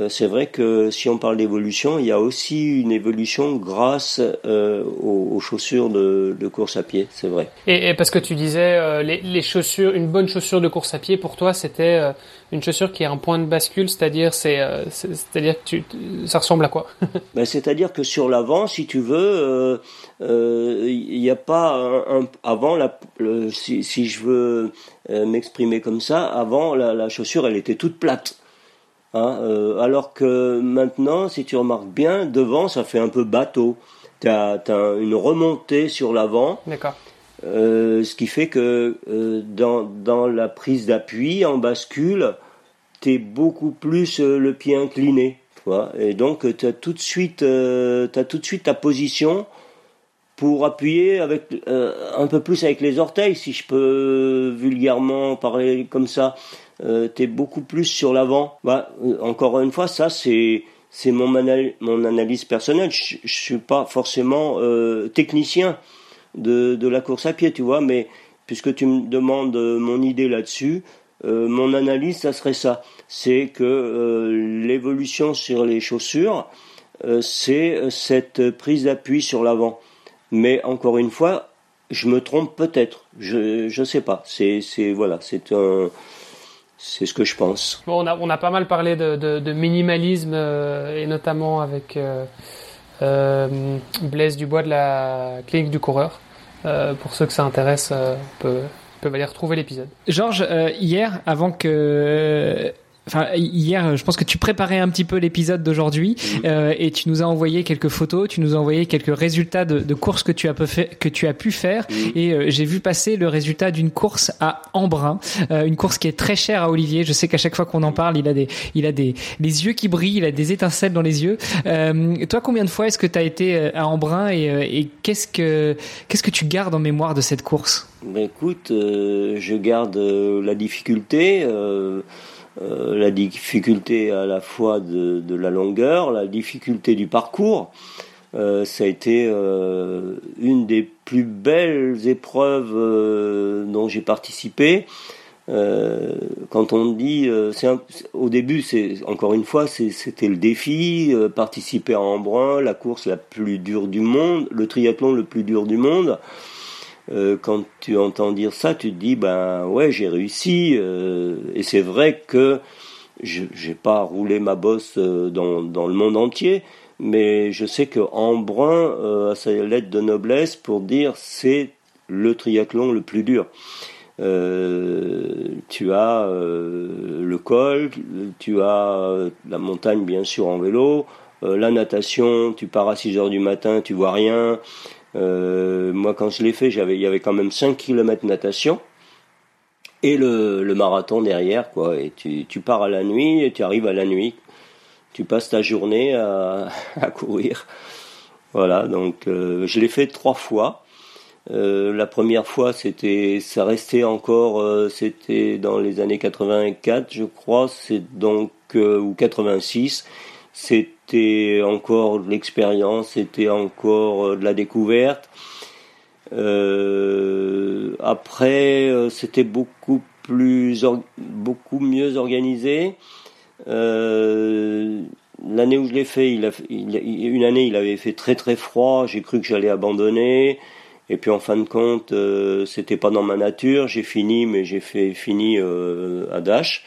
c'est vrai que si on parle d'évolution, il y a aussi une évolution grâce euh, aux, chaussures de, course à pied, c'est vrai. Et, parce que tu disais, euh, les, chaussures, une bonne chaussure de course à pied, pour toi, c'était une chaussure qui a un point de bascule, c'est-à-dire, c'est, c'est-à-dire que tu, ça ressemble à quoi? Ben, C'est-à-dire que sur l'avant, si tu veux, il n'y a pas un, avant, la, si, si, je veux m'exprimer comme ça, avant, la, la chaussure, elle était toute plate. Hein, euh, alors que maintenant, si tu remarques bien, devant, ça fait un peu bateau. tu as, une remontée sur l'avant. D'accord. ce qui fait que dans, dans la prise d'appui en bascule, tu es beaucoup plus le pied incliné. Et donc, tu as, tout de suite, as tout de suite ta position pour appuyer avec euh, un peu plus avec les orteils, si je peux vulgairement parler comme ça. Euh, tu es beaucoup plus sur l'avant. Bah, euh, encore une fois, ça c'est c'est mon, mon analyse personnelle. Je, je suis pas forcément technicien de, de la course à pied, tu vois, mais puisque tu me demandes mon idée là-dessus, mon analyse, ça serait ça. C'est que l'évolution sur les chaussures, c'est cette prise d'appui sur l'avant. Mais encore une fois, je me trompe peut-être. Je ne sais pas. C'est voilà, c'est un c'est ce que je pense. Bon, on a on a pas mal parlé de, de, minimalisme euh, et notamment avec euh, euh, Blaise Dubois de la clinique du coureur. Euh, pour ceux que ça intéresse, peuvent, peuvent aller retrouver l'épisode. Georges, hier, avant que Enfin, hier, je pense que tu préparais un petit peu l'épisode d'aujourd'hui euh, et tu nous as envoyé quelques photos, tu nous as envoyé quelques résultats de, de courses que tu as, fait, que tu as pu faire et euh, j'ai vu passer le résultat d'une course à Embrun, euh, une course qui est très chère à Olivier. Je sais qu'à chaque fois qu'on en parle, il a des, il a des, les yeux qui brillent, il a des étincelles dans les yeux. Euh, toi, combien de fois est-ce que tu as été euh, à Embrun et, et qu'est-ce que, qu'est-ce que tu gardes en mémoire de cette course? Ben Écoute, je garde la difficulté. Euh, la difficulté à la fois de, la longueur, la difficulté du parcours. Euh, ça a été euh, une des plus belles épreuves dont j'ai participé. quand on dit, au début, c'est encore une fois, c'était le défi, participer à Embrun, la course la plus dure du monde, le triathlon le plus dur du monde. Euh, quand tu entends dire ça, tu te dis ben ouais j'ai réussi euh, et c'est vrai que je j'ai pas roulé ma bosse euh, dans, le monde entier, mais je sais que Embrun a sa lettre de noblesse pour dire c'est le triathlon le plus dur. tu as le col, tu as la montagne bien sûr en vélo, la natation, tu pars à 6 heures du matin, tu vois rien, moi, quand je l'ai fait, j'avais, il y avait quand même 5 km natation et le, le, marathon derrière, quoi. Et tu, tu pars à la nuit et tu arrives à la nuit. Tu passes ta journée à, à courir. Voilà, donc euh, je l'ai fait trois fois. Euh, la première fois, c'était, ça restait encore, euh, c'était dans les années 84, je crois, c'est donc euh, ou 86. C'est c'était encore de l'expérience, c'était encore euh, de la découverte. Euh, après, euh, c'était beaucoup plus, beaucoup mieux organisé. L'année où je l'ai fait, il a, une année, il avait fait très très froid. J'ai cru que j'allais abandonner. Et puis en fin de compte, c'était pas dans ma nature. J'ai fini, mais j'ai fait fini à Dash.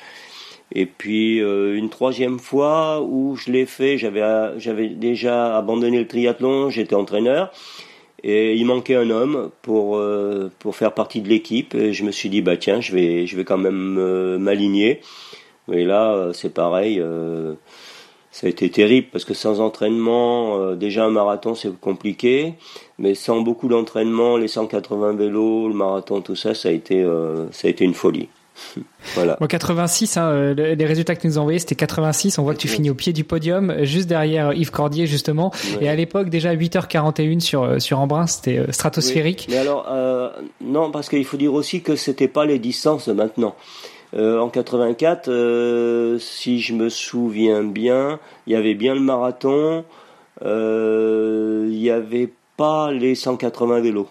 Et puis euh, une troisième fois où je l'ai fait, j'avais j'avais déjà abandonné le triathlon, j'étais entraîneur et il manquait un homme pour euh, pour faire partie de l'équipe et je me suis dit bah tiens, je vais je vais quand même euh, m'aligner. Et là c'est pareil ça a été terrible parce que sans entraînement, déjà un marathon c'est compliqué, mais sans beaucoup d'entraînement, les 180 vélos, le marathon, tout ça, ça a été, ça a été une folie. voilà. Bon, 86, hein, euh, les résultats que tu nous as envoyés, c'était 86. On voit que tu finis au pied du podium, euh, juste derrière Yves Cordier, justement. Et à l'époque, déjà 8h41 sur, euh, sur Embrun, c'était stratosphérique. Mais alors, euh, non, parce qu'il faut dire aussi que c'était pas les distances de maintenant. Euh, en 84, si je me souviens bien, il y avait bien le marathon, il y avait pas les 180 vélos.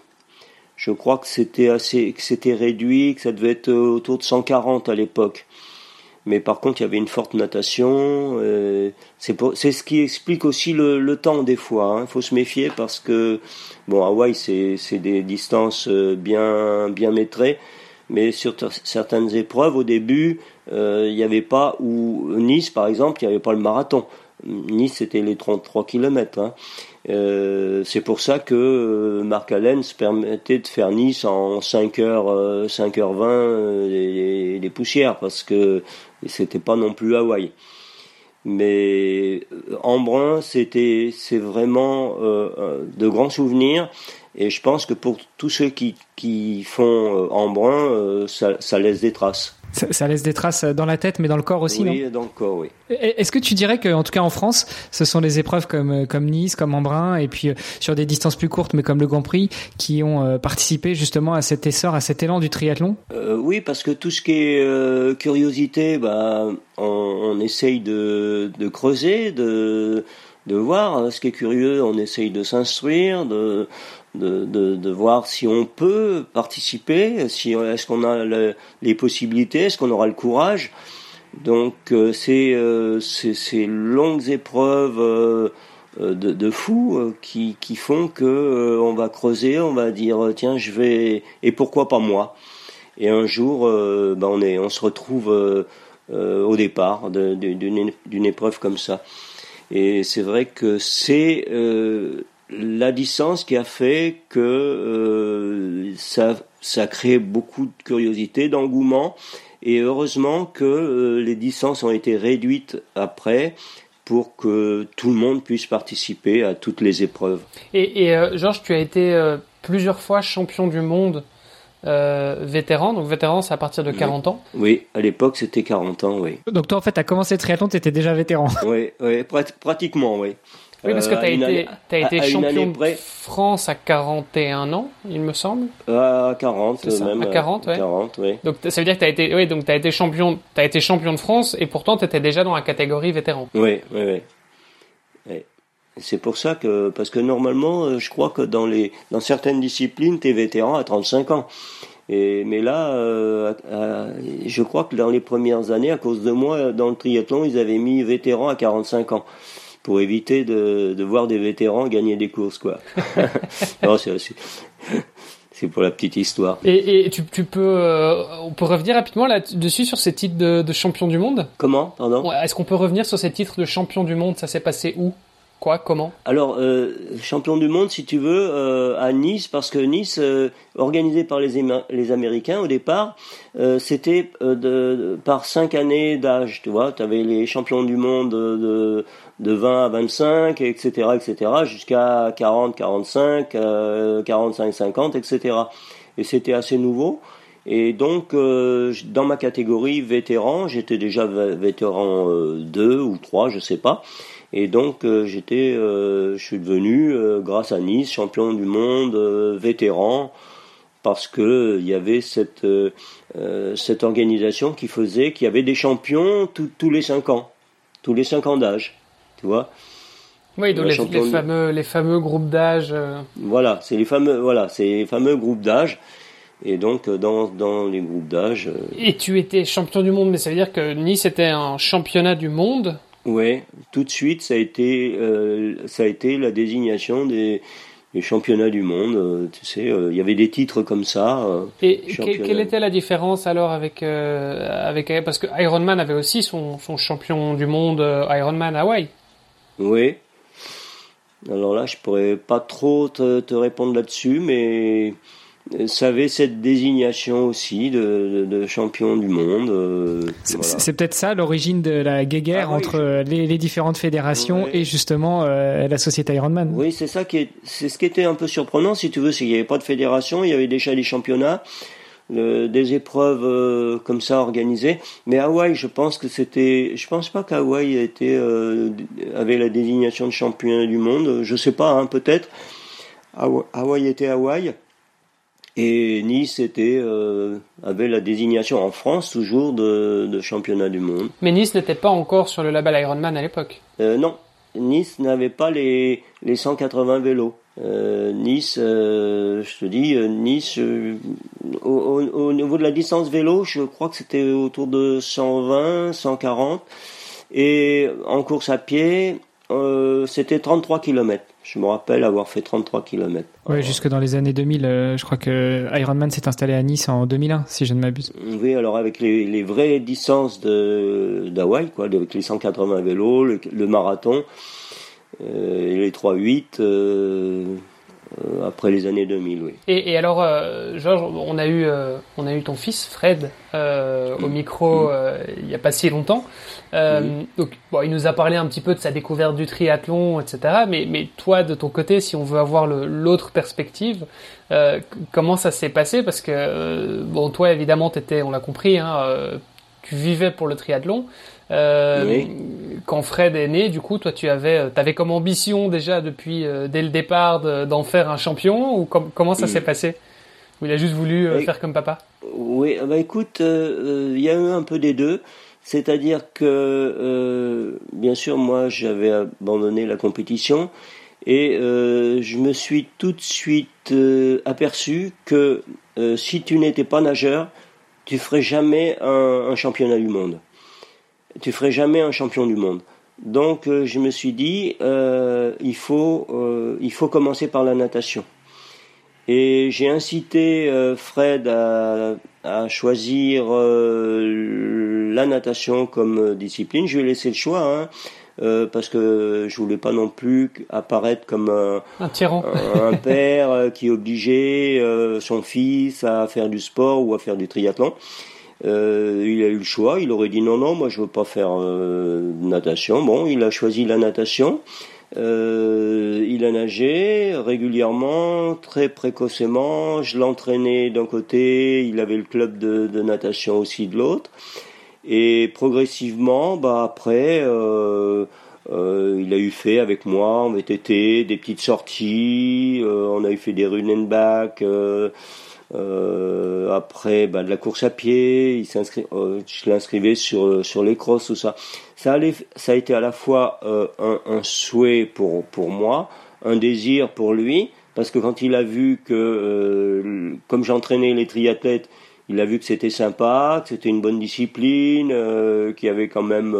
Je crois que c'était assez, que c'était réduit, que ça devait être euh, autour de 140 à l'époque. Mais par contre, il y avait une forte natation. Euh, c'est, ce qui explique aussi le, le temps des fois. Il hein. faut se méfier parce que bon, Hawaï c'est, des distances euh, bien bien métrées, mais sur certaines épreuves au début, il n'y avait pas ou Nice par exemple, il n'y avait pas le marathon. Nice c'était les 33 km. Hein. Euh, c'est pour ça que euh, Marc Allen se permettait de faire Nice en 5 h 5h20 des, poussières parce que c'était pas non plus Hawaï. Mais Embrun, c'était, c'est vraiment de grands souvenirs. Et je pense que pour tous ceux qui, qui font Embrun, ça laisse des traces. Ça, laisse des traces dans la tête, mais dans le corps aussi, oui, dans le corps, oui. Est-ce que tu dirais que, en tout cas en France, ce sont les épreuves comme comme Nice, comme Embrun, et puis euh, sur des distances plus courtes, mais comme le Grand Prix, qui ont euh, participé justement à cet essor, à cet élan du triathlon? Euh, Oui, parce que tout ce qui est curiosité, bah, on, on essaye de, de creuser, de de voir ce qui est curieux, on essaye de s'instruire, de de, voir si on peut participer, si est-ce qu'on a les possibilités, est-ce qu'on aura le courage. Donc euh, c'est euh, ces longues épreuves euh, de, de fous qui, qui font que on va creuser, on va dire tiens je vais et pourquoi pas moi. Et un jour ben on est on se retrouve au départ d'une épreuve comme ça. Et c'est vrai que c'est la licence qui a fait que euh, ça, ça a créé beaucoup de curiosité, d'engouement, et heureusement que euh, les licences ont été réduites après pour que tout le monde puisse participer à toutes les épreuves. Et, et euh, Georges, tu as été plusieurs fois champion du monde vétéran, donc vétéran c'est à partir de 40 ans Oui, à l'époque c'était 40 ans, oui. Donc toi en fait, tu as commencé le triathlon, tu étais déjà vétéran Oui, oui pratiquement, oui. Oui, parce que tu as été, as été champion de France à 41 ans, il me semble. À 40 même. À 40, ouais. 40, oui. Donc ça veut dire que tu as été, oui, donc as été champion, as été champion de France et pourtant tu étais déjà dans la catégorie vétéran. Oui, oui, oui. C'est pour ça que, parce que normalement, euh, je crois que dans les, dans certaines disciplines, tu es vétéran à 35 ans. Et, mais là, euh, je crois que dans les premières années, à cause de moi, dans le triathlon, ils avaient mis vétéran à 45 ans pour éviter de, de, voir des vétérans gagner des courses, quoi. non, c'est pour la petite histoire. Et, et tu, tu, peux, euh, on peut revenir rapidement là-dessus sur ces titres de, de, champion du monde? Comment? Pardon? Est-ce qu'on peut revenir sur ces titres de champion du monde? Ça s'est passé où? Quoi Comment Alors, euh, champion du monde, si tu veux, euh, à Nice, parce que Nice, euh, organisé par les, les Américains au départ, euh, c'était de, par cinq années d'âge, tu vois. Tu avais les champions du monde de, de 20 à 25, etc., etc., jusqu'à 40, 45, 45, 50, etc. Et c'était assez nouveau. Et donc, dans ma catégorie vétéran, j'étais déjà vétéran 2 ou 3, je sais pas. Et donc euh, j'étais, euh, je suis devenu, euh, grâce à Nice, champion du monde, vétéran, parce que il y avait cette cette organisation qui faisait qu'il y avait des champions tous les cinq ans, tous les cinq ans d'âge, tu vois. Oui, donc les, fameux les fameux groupes d'âge. Voilà, c'est les fameux voilà, c'est les fameux groupes d'âge. Et donc dans, dans les groupes d'âge. Et tu étais champion du monde, mais ça veut dire que Nice était un championnat du monde Ouais, tout de suite, ça a été, euh, ça a été la désignation des, championnats du monde. Euh, tu sais, euh, il y avait des titres comme ça. Et quelle était la différence alors avec, avec parce que Ironman avait aussi son, son champion du monde Ironman Hawaii. Oui. Alors là, je pourrais pas trop te, te répondre là-dessus, mais ça avait cette désignation aussi de, de, champion du monde. Euh, c'est peut-être ça l'origine de la guéguerre ah entre les, les, différentes fédérations et justement euh, la société Ironman. Oui, c'est ça qui est, c'est ce qui était un peu surprenant, si tu veux, c'est qu'il n'y avait pas de fédération, il y avait déjà des championnats. des épreuves euh, comme ça organisées. Mais Hawaï, je pense que c'était, je pense pas qu'Hawaï était avait la désignation de champion du monde. Je sais pas, hein, peut-être. Hawaï était Hawaï. Et Nice était, euh, avait la désignation en France toujours de, de, championnat du monde. Mais Nice n'était pas encore sur le label Ironman à l'époque euh, Non, Nice n'avait pas les, les 180 vélos. Euh, nice, euh, je te dis, euh, Nice, au, au, au, niveau de la distance vélo, je crois que c'était autour de 120, 140. Et en course à pied, c'était 33 km. Je me rappelle avoir fait 33 km. Oui, jusque dans les années 2000. Euh, je crois que Ironman s'est installé à Nice en 2001, si je ne m'abuse. Oui, alors avec les, les vraies distances d'Hawaï, quoi, avec les 180 vélos, le, marathon, euh, et les 3-8, euh, euh, après les années 2000, oui. Et, et alors, euh, Georges, on a eu, euh, on a eu ton fils Fred euh, au micro mm. il n'y a pas si longtemps. Mm. Donc, bon, il nous a parlé un petit peu de sa découverte du triathlon, etc. Mais, mais toi, de ton côté, si on veut avoir l'autre perspective, comment ça s'est passé? Parce que, bon, toi, évidemment, étais, on l'a compris, hein, tu vivais pour le triathlon. Euh, Quand Fred est né, du coup, toi, tu avais, euh, avais comme ambition déjà depuis euh, dès le départ d'en faire un champion ou comment ça s'est passé? Ou il a juste voulu euh, faire comme papa? Oui, bah écoute, il y a eu un peu des deux. C'est-à-dire que, bien sûr, moi, j'avais abandonné la compétition et je me suis tout de suite aperçu que si tu n'étais pas nageur, tu ferais jamais un, championnat du monde tu ferais jamais un champion du monde. Donc euh, je me suis dit, euh, il, faut, euh, il faut commencer par la natation. Et j'ai incité Fred à, à choisir la natation comme discipline. Je lui ai laissé le choix. Hein, parce que je voulais pas non plus apparaître comme un, un, un père qui obligeait son fils à faire du sport ou à faire du triathlon. Euh, il a eu le choix, il aurait dit non, non, moi je veux pas faire euh, natation. Bon, il a choisi la natation. Euh, il a nagé régulièrement, très précocement. Je l'entraînais d'un côté, il avait le club de, natation aussi de l'autre. Et progressivement, bah après, euh, euh, il a eu fait avec moi en VTT des petites sorties. On a eu fait des run and back. Après, bah, de la course à pied, il je l'inscrivais sur sur les crosses, tout ça. Ça, allait, ça a été à la fois euh, un, un, souhait pour pour moi, un désir pour lui, parce que quand il a vu que, euh, comme j'entraînais les triathlètes, il a vu que c'était sympa, que c'était une bonne discipline, qu'il y avait quand même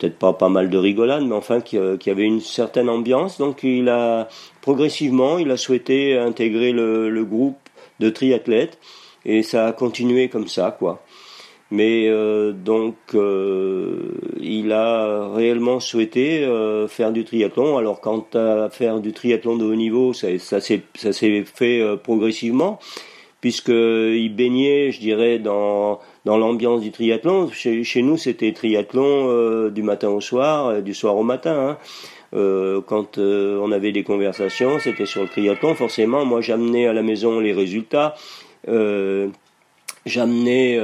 peut-être pas pas mal de rigolade, mais enfin qui, euh, qui, avait une certaine ambiance. Donc il a progressivement, il a souhaité intégrer le, le groupe de triathlètes et ça a continué comme ça, quoi. Mais euh, donc euh, il a réellement souhaité euh, faire du triathlon. Alors quant à faire du triathlon de haut niveau, ça, ça s'est fait euh, progressivement puisque il baignait, je dirais, dans dans l'ambiance du triathlon. Chez, chez nous, c'était triathlon euh, du matin au soir, euh, du soir au matin. Hein. Euh, quand euh, on avait des conversations, c'était sur le triathlon. Forcément, moi, j'amenais à la maison les résultats. J'amenais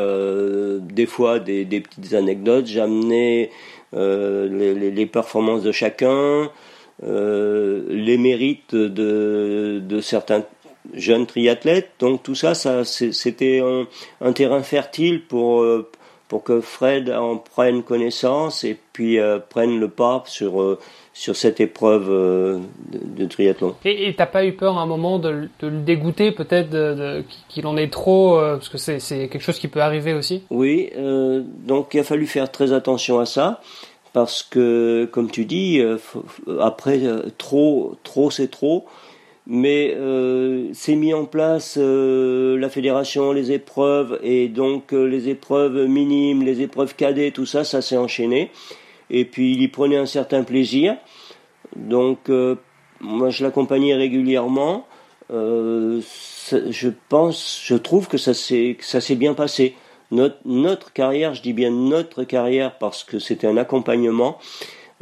des fois des, des, petites anecdotes. J'amenais les, les, les, performances de chacun. les mérites de, de certains jeune triathlète. Donc tout ça, ça c'était un, un, terrain fertile pour, euh, pour que Fred en prenne connaissance et puis euh, prenne le pas sur, euh, sur cette épreuve de, de, triathlon. Et t'as pas eu peur à un moment de, de le dégoûter peut-être de, qu'il en ait trop parce que c'est quelque chose qui peut arriver aussi? Oui, donc il a fallu faire très attention à ça parce que comme tu dis, après trop, trop c'est trop mais euh, c'est mis en place euh, la fédération, les épreuves, et donc euh, les épreuves minimes, les épreuves cadets, tout ça, ça s'est enchaîné. Et puis il y prenait un certain plaisir. Donc euh, moi je l'accompagnais régulièrement. je pense, je trouve que ça s'est bien passé. Notre, carrière, je dis bien notre carrière parce que c'était un accompagnement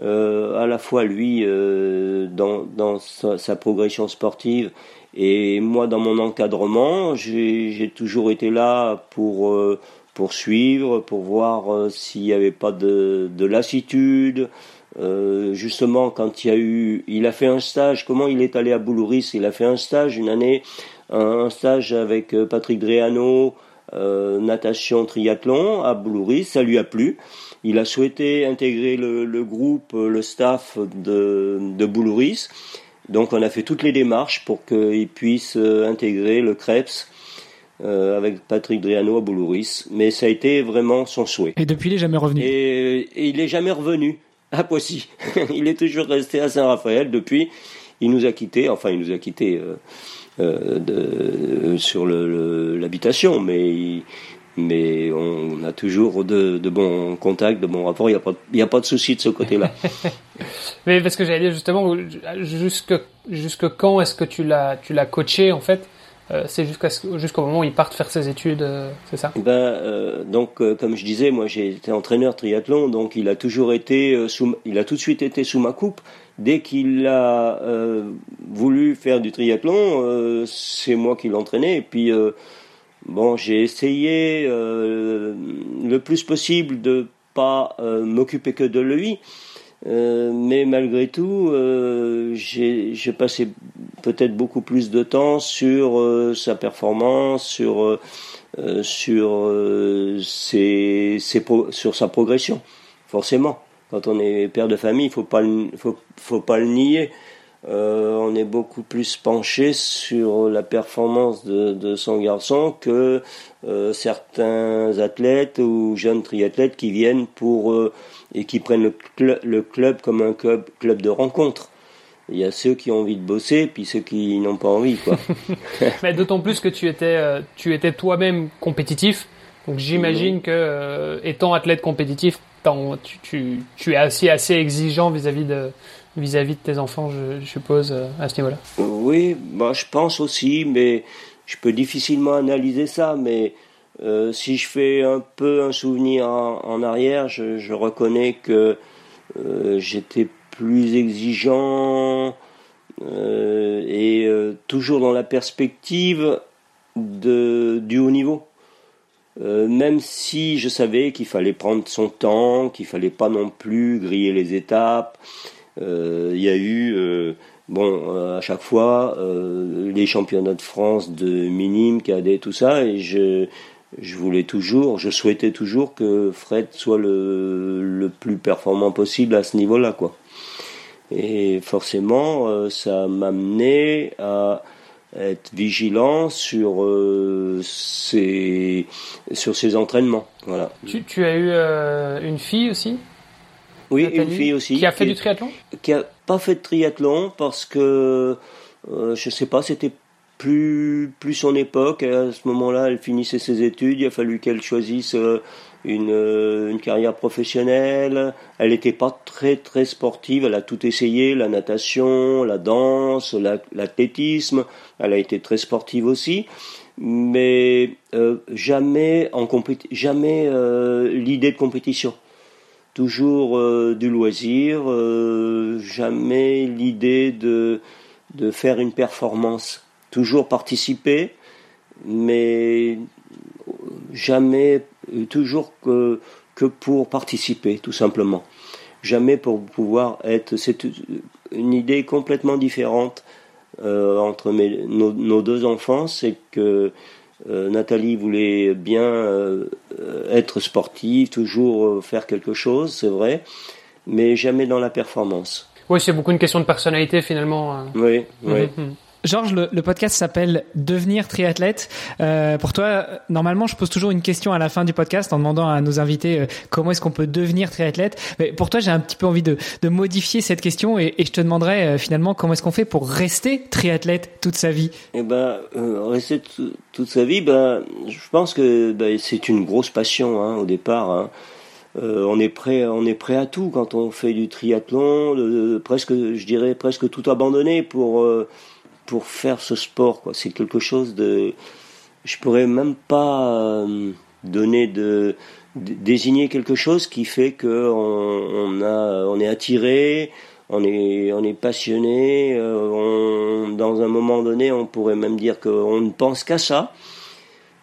euh, à la fois lui euh, dans, dans sa, progression sportive et moi dans mon encadrement. J'ai toujours été là pour euh, pour suivre, pour voir euh, s'il n'y avait pas de, de lassitude. Euh, justement, quand il y a eu, il a fait un stage. Comment il est allé à Boulouris? Il a fait un stage une année, un, stage avec Patrick Dreano, natation triathlon à Boulouris. Ça lui a plu. Il a souhaité intégrer le, le groupe, le staff de, de Boulouris. Donc on a fait toutes les démarches pour qu'il puisse euh, intégrer le CREPS euh, avec Patrick Driano à Boulouris. Mais ça a été vraiment son souhait. Et depuis, il n'est jamais revenu et, et, il n'est jamais revenu à Poissy. il est toujours resté à Saint-Raphaël depuis. Il nous a quittés, enfin il nous a quittés euh, euh, de, sur l'habitation, mais il, mais on a toujours de, de, bons contacts, de bons rapports. Il n'y a, pas, il y a pas de souci de ce côté-là. Mais parce que j'allais dire justement, jusque, jusque quand est-ce que tu l'as, tu l'as coaché en fait? Euh, c'est jusqu'à jusqu'au moment où il part faire ses études, euh, c'est ça? Ben euh, donc comme je disais, moi j'ai été entraîneur triathlon, donc il a toujours été sous, il a tout de suite été sous ma coupe. Dès qu'il a voulu faire du triathlon, c'est moi qui l'entraînais. Et puis bon, j'ai essayé le plus possible de pas m'occuper que de lui. Euh, mais malgré tout, euh, j'ai passé peut-être beaucoup plus de temps sur euh, sa performance, sur sur ses, sur sa progression. Forcément, quand on est père de famille, il faut pas faut, faut pas le nier. On est beaucoup plus penché sur la performance de, de son garçon que certains athlètes ou jeunes triathlètes qui viennent pour et qui prennent le, le club comme un club, club de rencontre. Il y a ceux qui ont envie de bosser, puis ceux qui n'ont pas envie, quoi. Mais d'autant plus que tu étais, euh, tu étais toi-même compétitif. Donc j'imagine que, euh, étant athlète compétitif, tu, tu, tu, es assez, assez exigeant vis-à-vis de, vis-à-vis de tes enfants, je, suppose, euh, à ce niveau-là. Oui, bah, je pense aussi, mais je peux difficilement analyser ça, mais euh, si je fais un peu un souvenir en, arrière, je, reconnais que euh, j'étais plus exigeant euh, et toujours dans la perspective du haut niveau. même si je savais qu'il fallait prendre son temps, qu'il fallait pas non plus griller les étapes, il y a eu bon à chaque fois les championnats de France de minime, cadet, tout ça, et je je voulais toujours, je souhaitais toujours que Fred soit le, le plus performant possible à ce niveau-là, quoi. Et forcément, euh, ça m'a amené à être vigilant sur euh, ses sur entraînements. Voilà. Tu, tu as eu euh, une fille aussi? Oui, une fille aussi. Qui a fait du triathlon Qui a pas fait de triathlon parce que je sais pas, c'était plus, plus son époque. À ce moment-là, elle finissait ses études. Il a fallu qu'elle choisisse euh, une, euh, une carrière professionnelle. Elle n'était pas très très sportive. Elle a tout essayé la natation, la danse, l'athlétisme. elle a été très sportive aussi, mais euh, jamais en jamais l'idée de compétition. Toujours du loisir, jamais l'idée de de faire une performance toujours participer, mais jamais, toujours que, que pour participer, tout simplement. Jamais pour pouvoir être. C'est une idée complètement différente euh, entre mes, nos, deux enfants, c'est que euh, Nathalie voulait bien euh, être sportive, toujours faire quelque chose, c'est vrai, mais jamais dans la performance. Oui, c'est beaucoup une question de personnalité finalement. Oui, oui. Mhm, mhm. Georges, le, podcast s'appelle Devenir triathlète. Euh, pour toi, normalement, je pose toujours une question à la fin du podcast en demandant à nos invités euh, comment est-ce qu'on peut devenir triathlète. Mais pour toi, j'ai un petit peu envie de, de modifier cette question et, et je te demanderais euh, finalement comment est-ce qu'on fait pour rester triathlète toute sa vie? Eh ben, euh, rester toute sa vie, ben, je pense que ben, c'est une grosse passion hein, au départ. Hein. Euh, on est prêt, on est prêt à tout quand on fait du triathlon, presque, je dirais presque tout abandonner pour pour faire ce sport. Quoi. C'est quelque chose de... Je pourrais même pas euh, donner de, désigner quelque chose qui fait que on, a, on est attiré, on est, on est passionné. Euh, on, dans un moment donné, on pourrait même dire qu'on ne pense qu'à ça.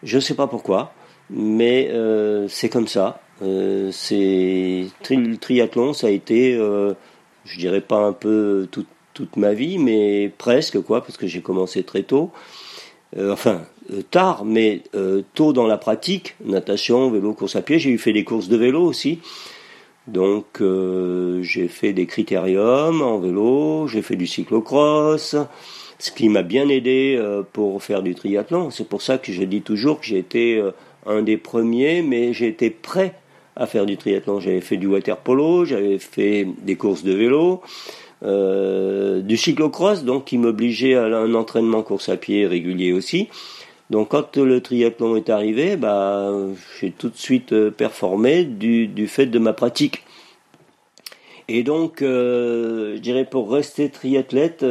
Je ne sais pas pourquoi, mais euh, c'est comme ça. c'est le triathlon, ça a été, je dirais pas un peu tout, toute ma vie, mais presque quoi, parce que j'ai commencé très tôt. Euh, enfin, euh, tard, mais euh, tôt dans la pratique, natation, vélo, course à pied. J'ai eu fait des courses de vélo aussi. Donc j'ai fait des critériums en vélo, j'ai fait du cyclocross, ce qui m'a bien aidé pour faire du triathlon. C'est pour ça que je dis toujours que j'ai été un des premiers, mais j'ai été prêt à faire du triathlon. J'avais fait du water polo, j'avais fait des courses de vélo, du cyclocross, donc qui m'obligeait à un entraînement course à pied régulier aussi. Donc quand le triathlon est arrivé, bah, j'ai tout de suite euh, performé du, fait de ma pratique. Et donc, je dirais pour rester triathlète,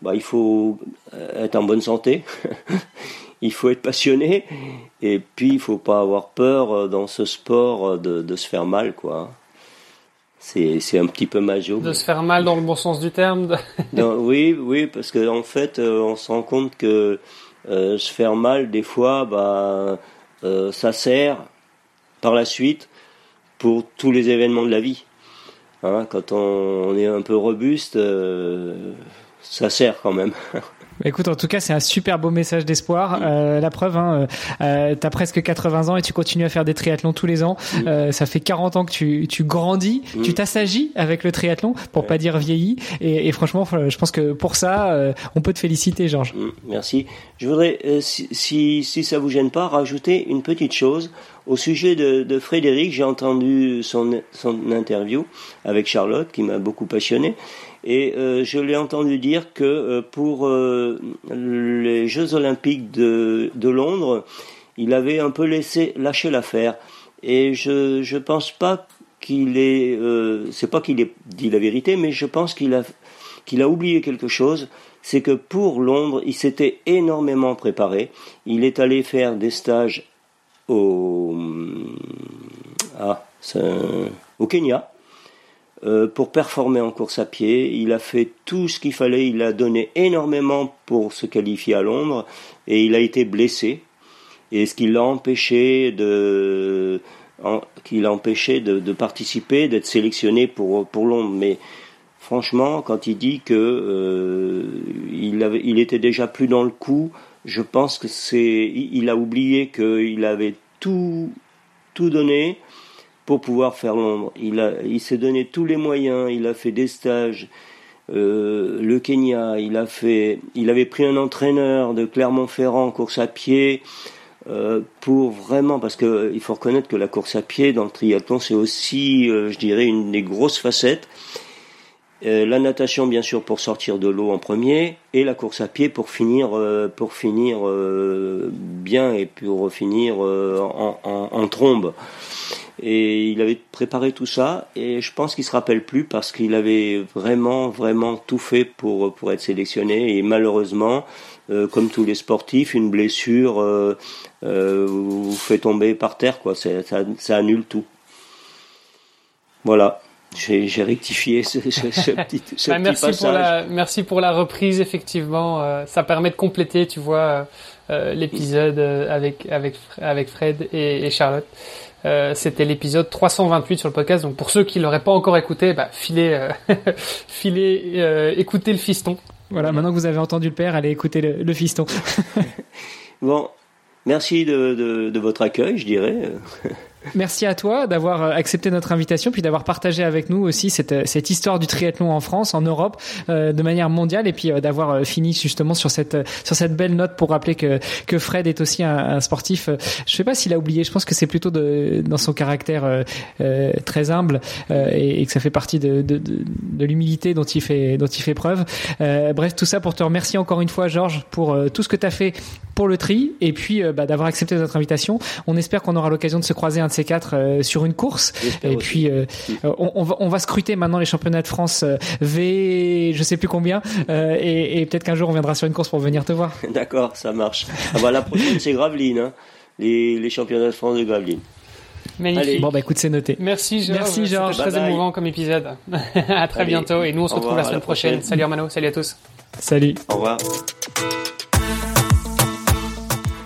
bah, il faut être en bonne santé, il faut être passionné, et puis il faut pas avoir peur dans ce sport de, de se faire mal, quoi c'est un petit peu majeur. De se faire mal dans le bon sens du terme. oui, oui, parce qu'en en fait, euh, on se rend compte que euh, se faire mal, des fois, bah, euh, ça sert par la suite pour tous les événements de la vie. Hein, quand on, on, est un peu robuste, ça sert quand même. Écoute, en tout cas, c'est un super beau message d'espoir. Euh, la preuve, hein, euh, tu as presque 80 ans et tu continues à faire des triathlons tous les ans. Euh, ça fait 40 ans que tu, tu grandis, tu t'assagis avec le triathlon, pour pas dire vieilli. Et, et, franchement, je pense que pour ça, on peut te féliciter, Georges. Mm, merci. Je voudrais, si, si, si ça vous gêne pas, rajouter une petite chose. Au sujet de, de Frédéric, j'ai entendu son, son interview avec Charlotte, qui m'a beaucoup passionné. Et euh, je l'ai entendu dire que euh, pour euh, les Jeux Olympiques de, de, Londres, il avait un peu laissé lâcher l'affaire. Et je je pense pas qu'il est, c'est pas qu'il ait dit la vérité, mais je pense qu'il a qu'il a oublié quelque chose. C'est que pour Londres, il s'était énormément préparé. Il est allé faire des stages au ah, au Kenya euh, pour performer en course à pied. Il a fait tout ce qu'il fallait, il a donné énormément pour se qualifier à Londres et il a été blessé. Et ce qui l'a empêché de, qui l'a empêché de participer, d'être sélectionné pour, pour Londres. Mais franchement, quand il dit que euh, il, avait, il était déjà plus dans le coup, je pense que c'est, il a oublié qu'il avait tout, tout donné pour pouvoir faire l'ombre. Il, il s'est donné tous les moyens, il a fait des stages, euh, le Kenya, il, a fait, il avait pris un entraîneur de Clermont-Ferrand, course à pied, euh, pour vraiment, parce que il faut reconnaître que la course à pied dans le triathlon, c'est aussi, euh, je dirais, une des grosses facettes. Euh, la natation, bien sûr, pour sortir de l'eau en premier, et la course à pied pour finir, euh, finir bien et pour finir en, trombe. Et il avait préparé tout ça et je pense qu'il se rappelle plus parce qu'il avait vraiment vraiment tout fait pour être sélectionné et malheureusement euh, comme tous les sportifs une blessure euh, euh, vous fait tomber par terre quoi ça annule tout. Voilà. J'ai rectifié ce, ce, ce petit, ce bah, merci passage. Pour la, merci pour la reprise, effectivement. Euh, ça permet de compléter, tu vois, euh, l'épisode avec, avec, avec Fred et, et Charlotte. Euh, c'était l'épisode 328 sur le podcast. Donc pour ceux qui l'auraient pas encore écouté, bah, filez, euh, filez, euh, écoutez le fiston. Voilà, maintenant que vous avez entendu le père, allez écouter le, le fiston. bon, merci de, de, de, votre accueil, je dirais. Merci à toi d'avoir euh, accepté notre invitation, puis d'avoir partagé avec nous aussi cette, euh, cette histoire du triathlon en France, en Europe, euh, de manière mondiale, et puis d'avoir fini justement sur cette sur cette belle note pour rappeler que que Fred est aussi un, sportif. je sais pas s'il a oublié. Je pense que c'est plutôt dans son caractère très humble et, que ça fait partie de, de l'humilité dont il fait dont il fait preuve. bref, tout ça pour te remercier encore une fois, Georges, pour tout ce que tu as fait pour le tri, et puis bah, d'avoir accepté notre invitation. On espère qu'on aura l'occasion de se croiser un ces quatre euh, sur une course. Et puis euh, on, on, va, on, va, scruter maintenant les championnats de France euh, V, je sais plus combien, et, et peut-être qu'un jour on viendra sur une course pour venir te voir. D'accord, ça marche. Ah bah, la prochaine c'est Gravelines, hein. les, les championnats de France de Gravelines. Magnifique. Allez. Bon bah écoute, c'est noté. Merci Georges. Merci Georges. Très bye émouvant comme épisode. à très Allez. bientôt et nous on se retrouve la semaine la prochaine. prochaine. Salut Armano, salut à tous. Salut. Au revoir.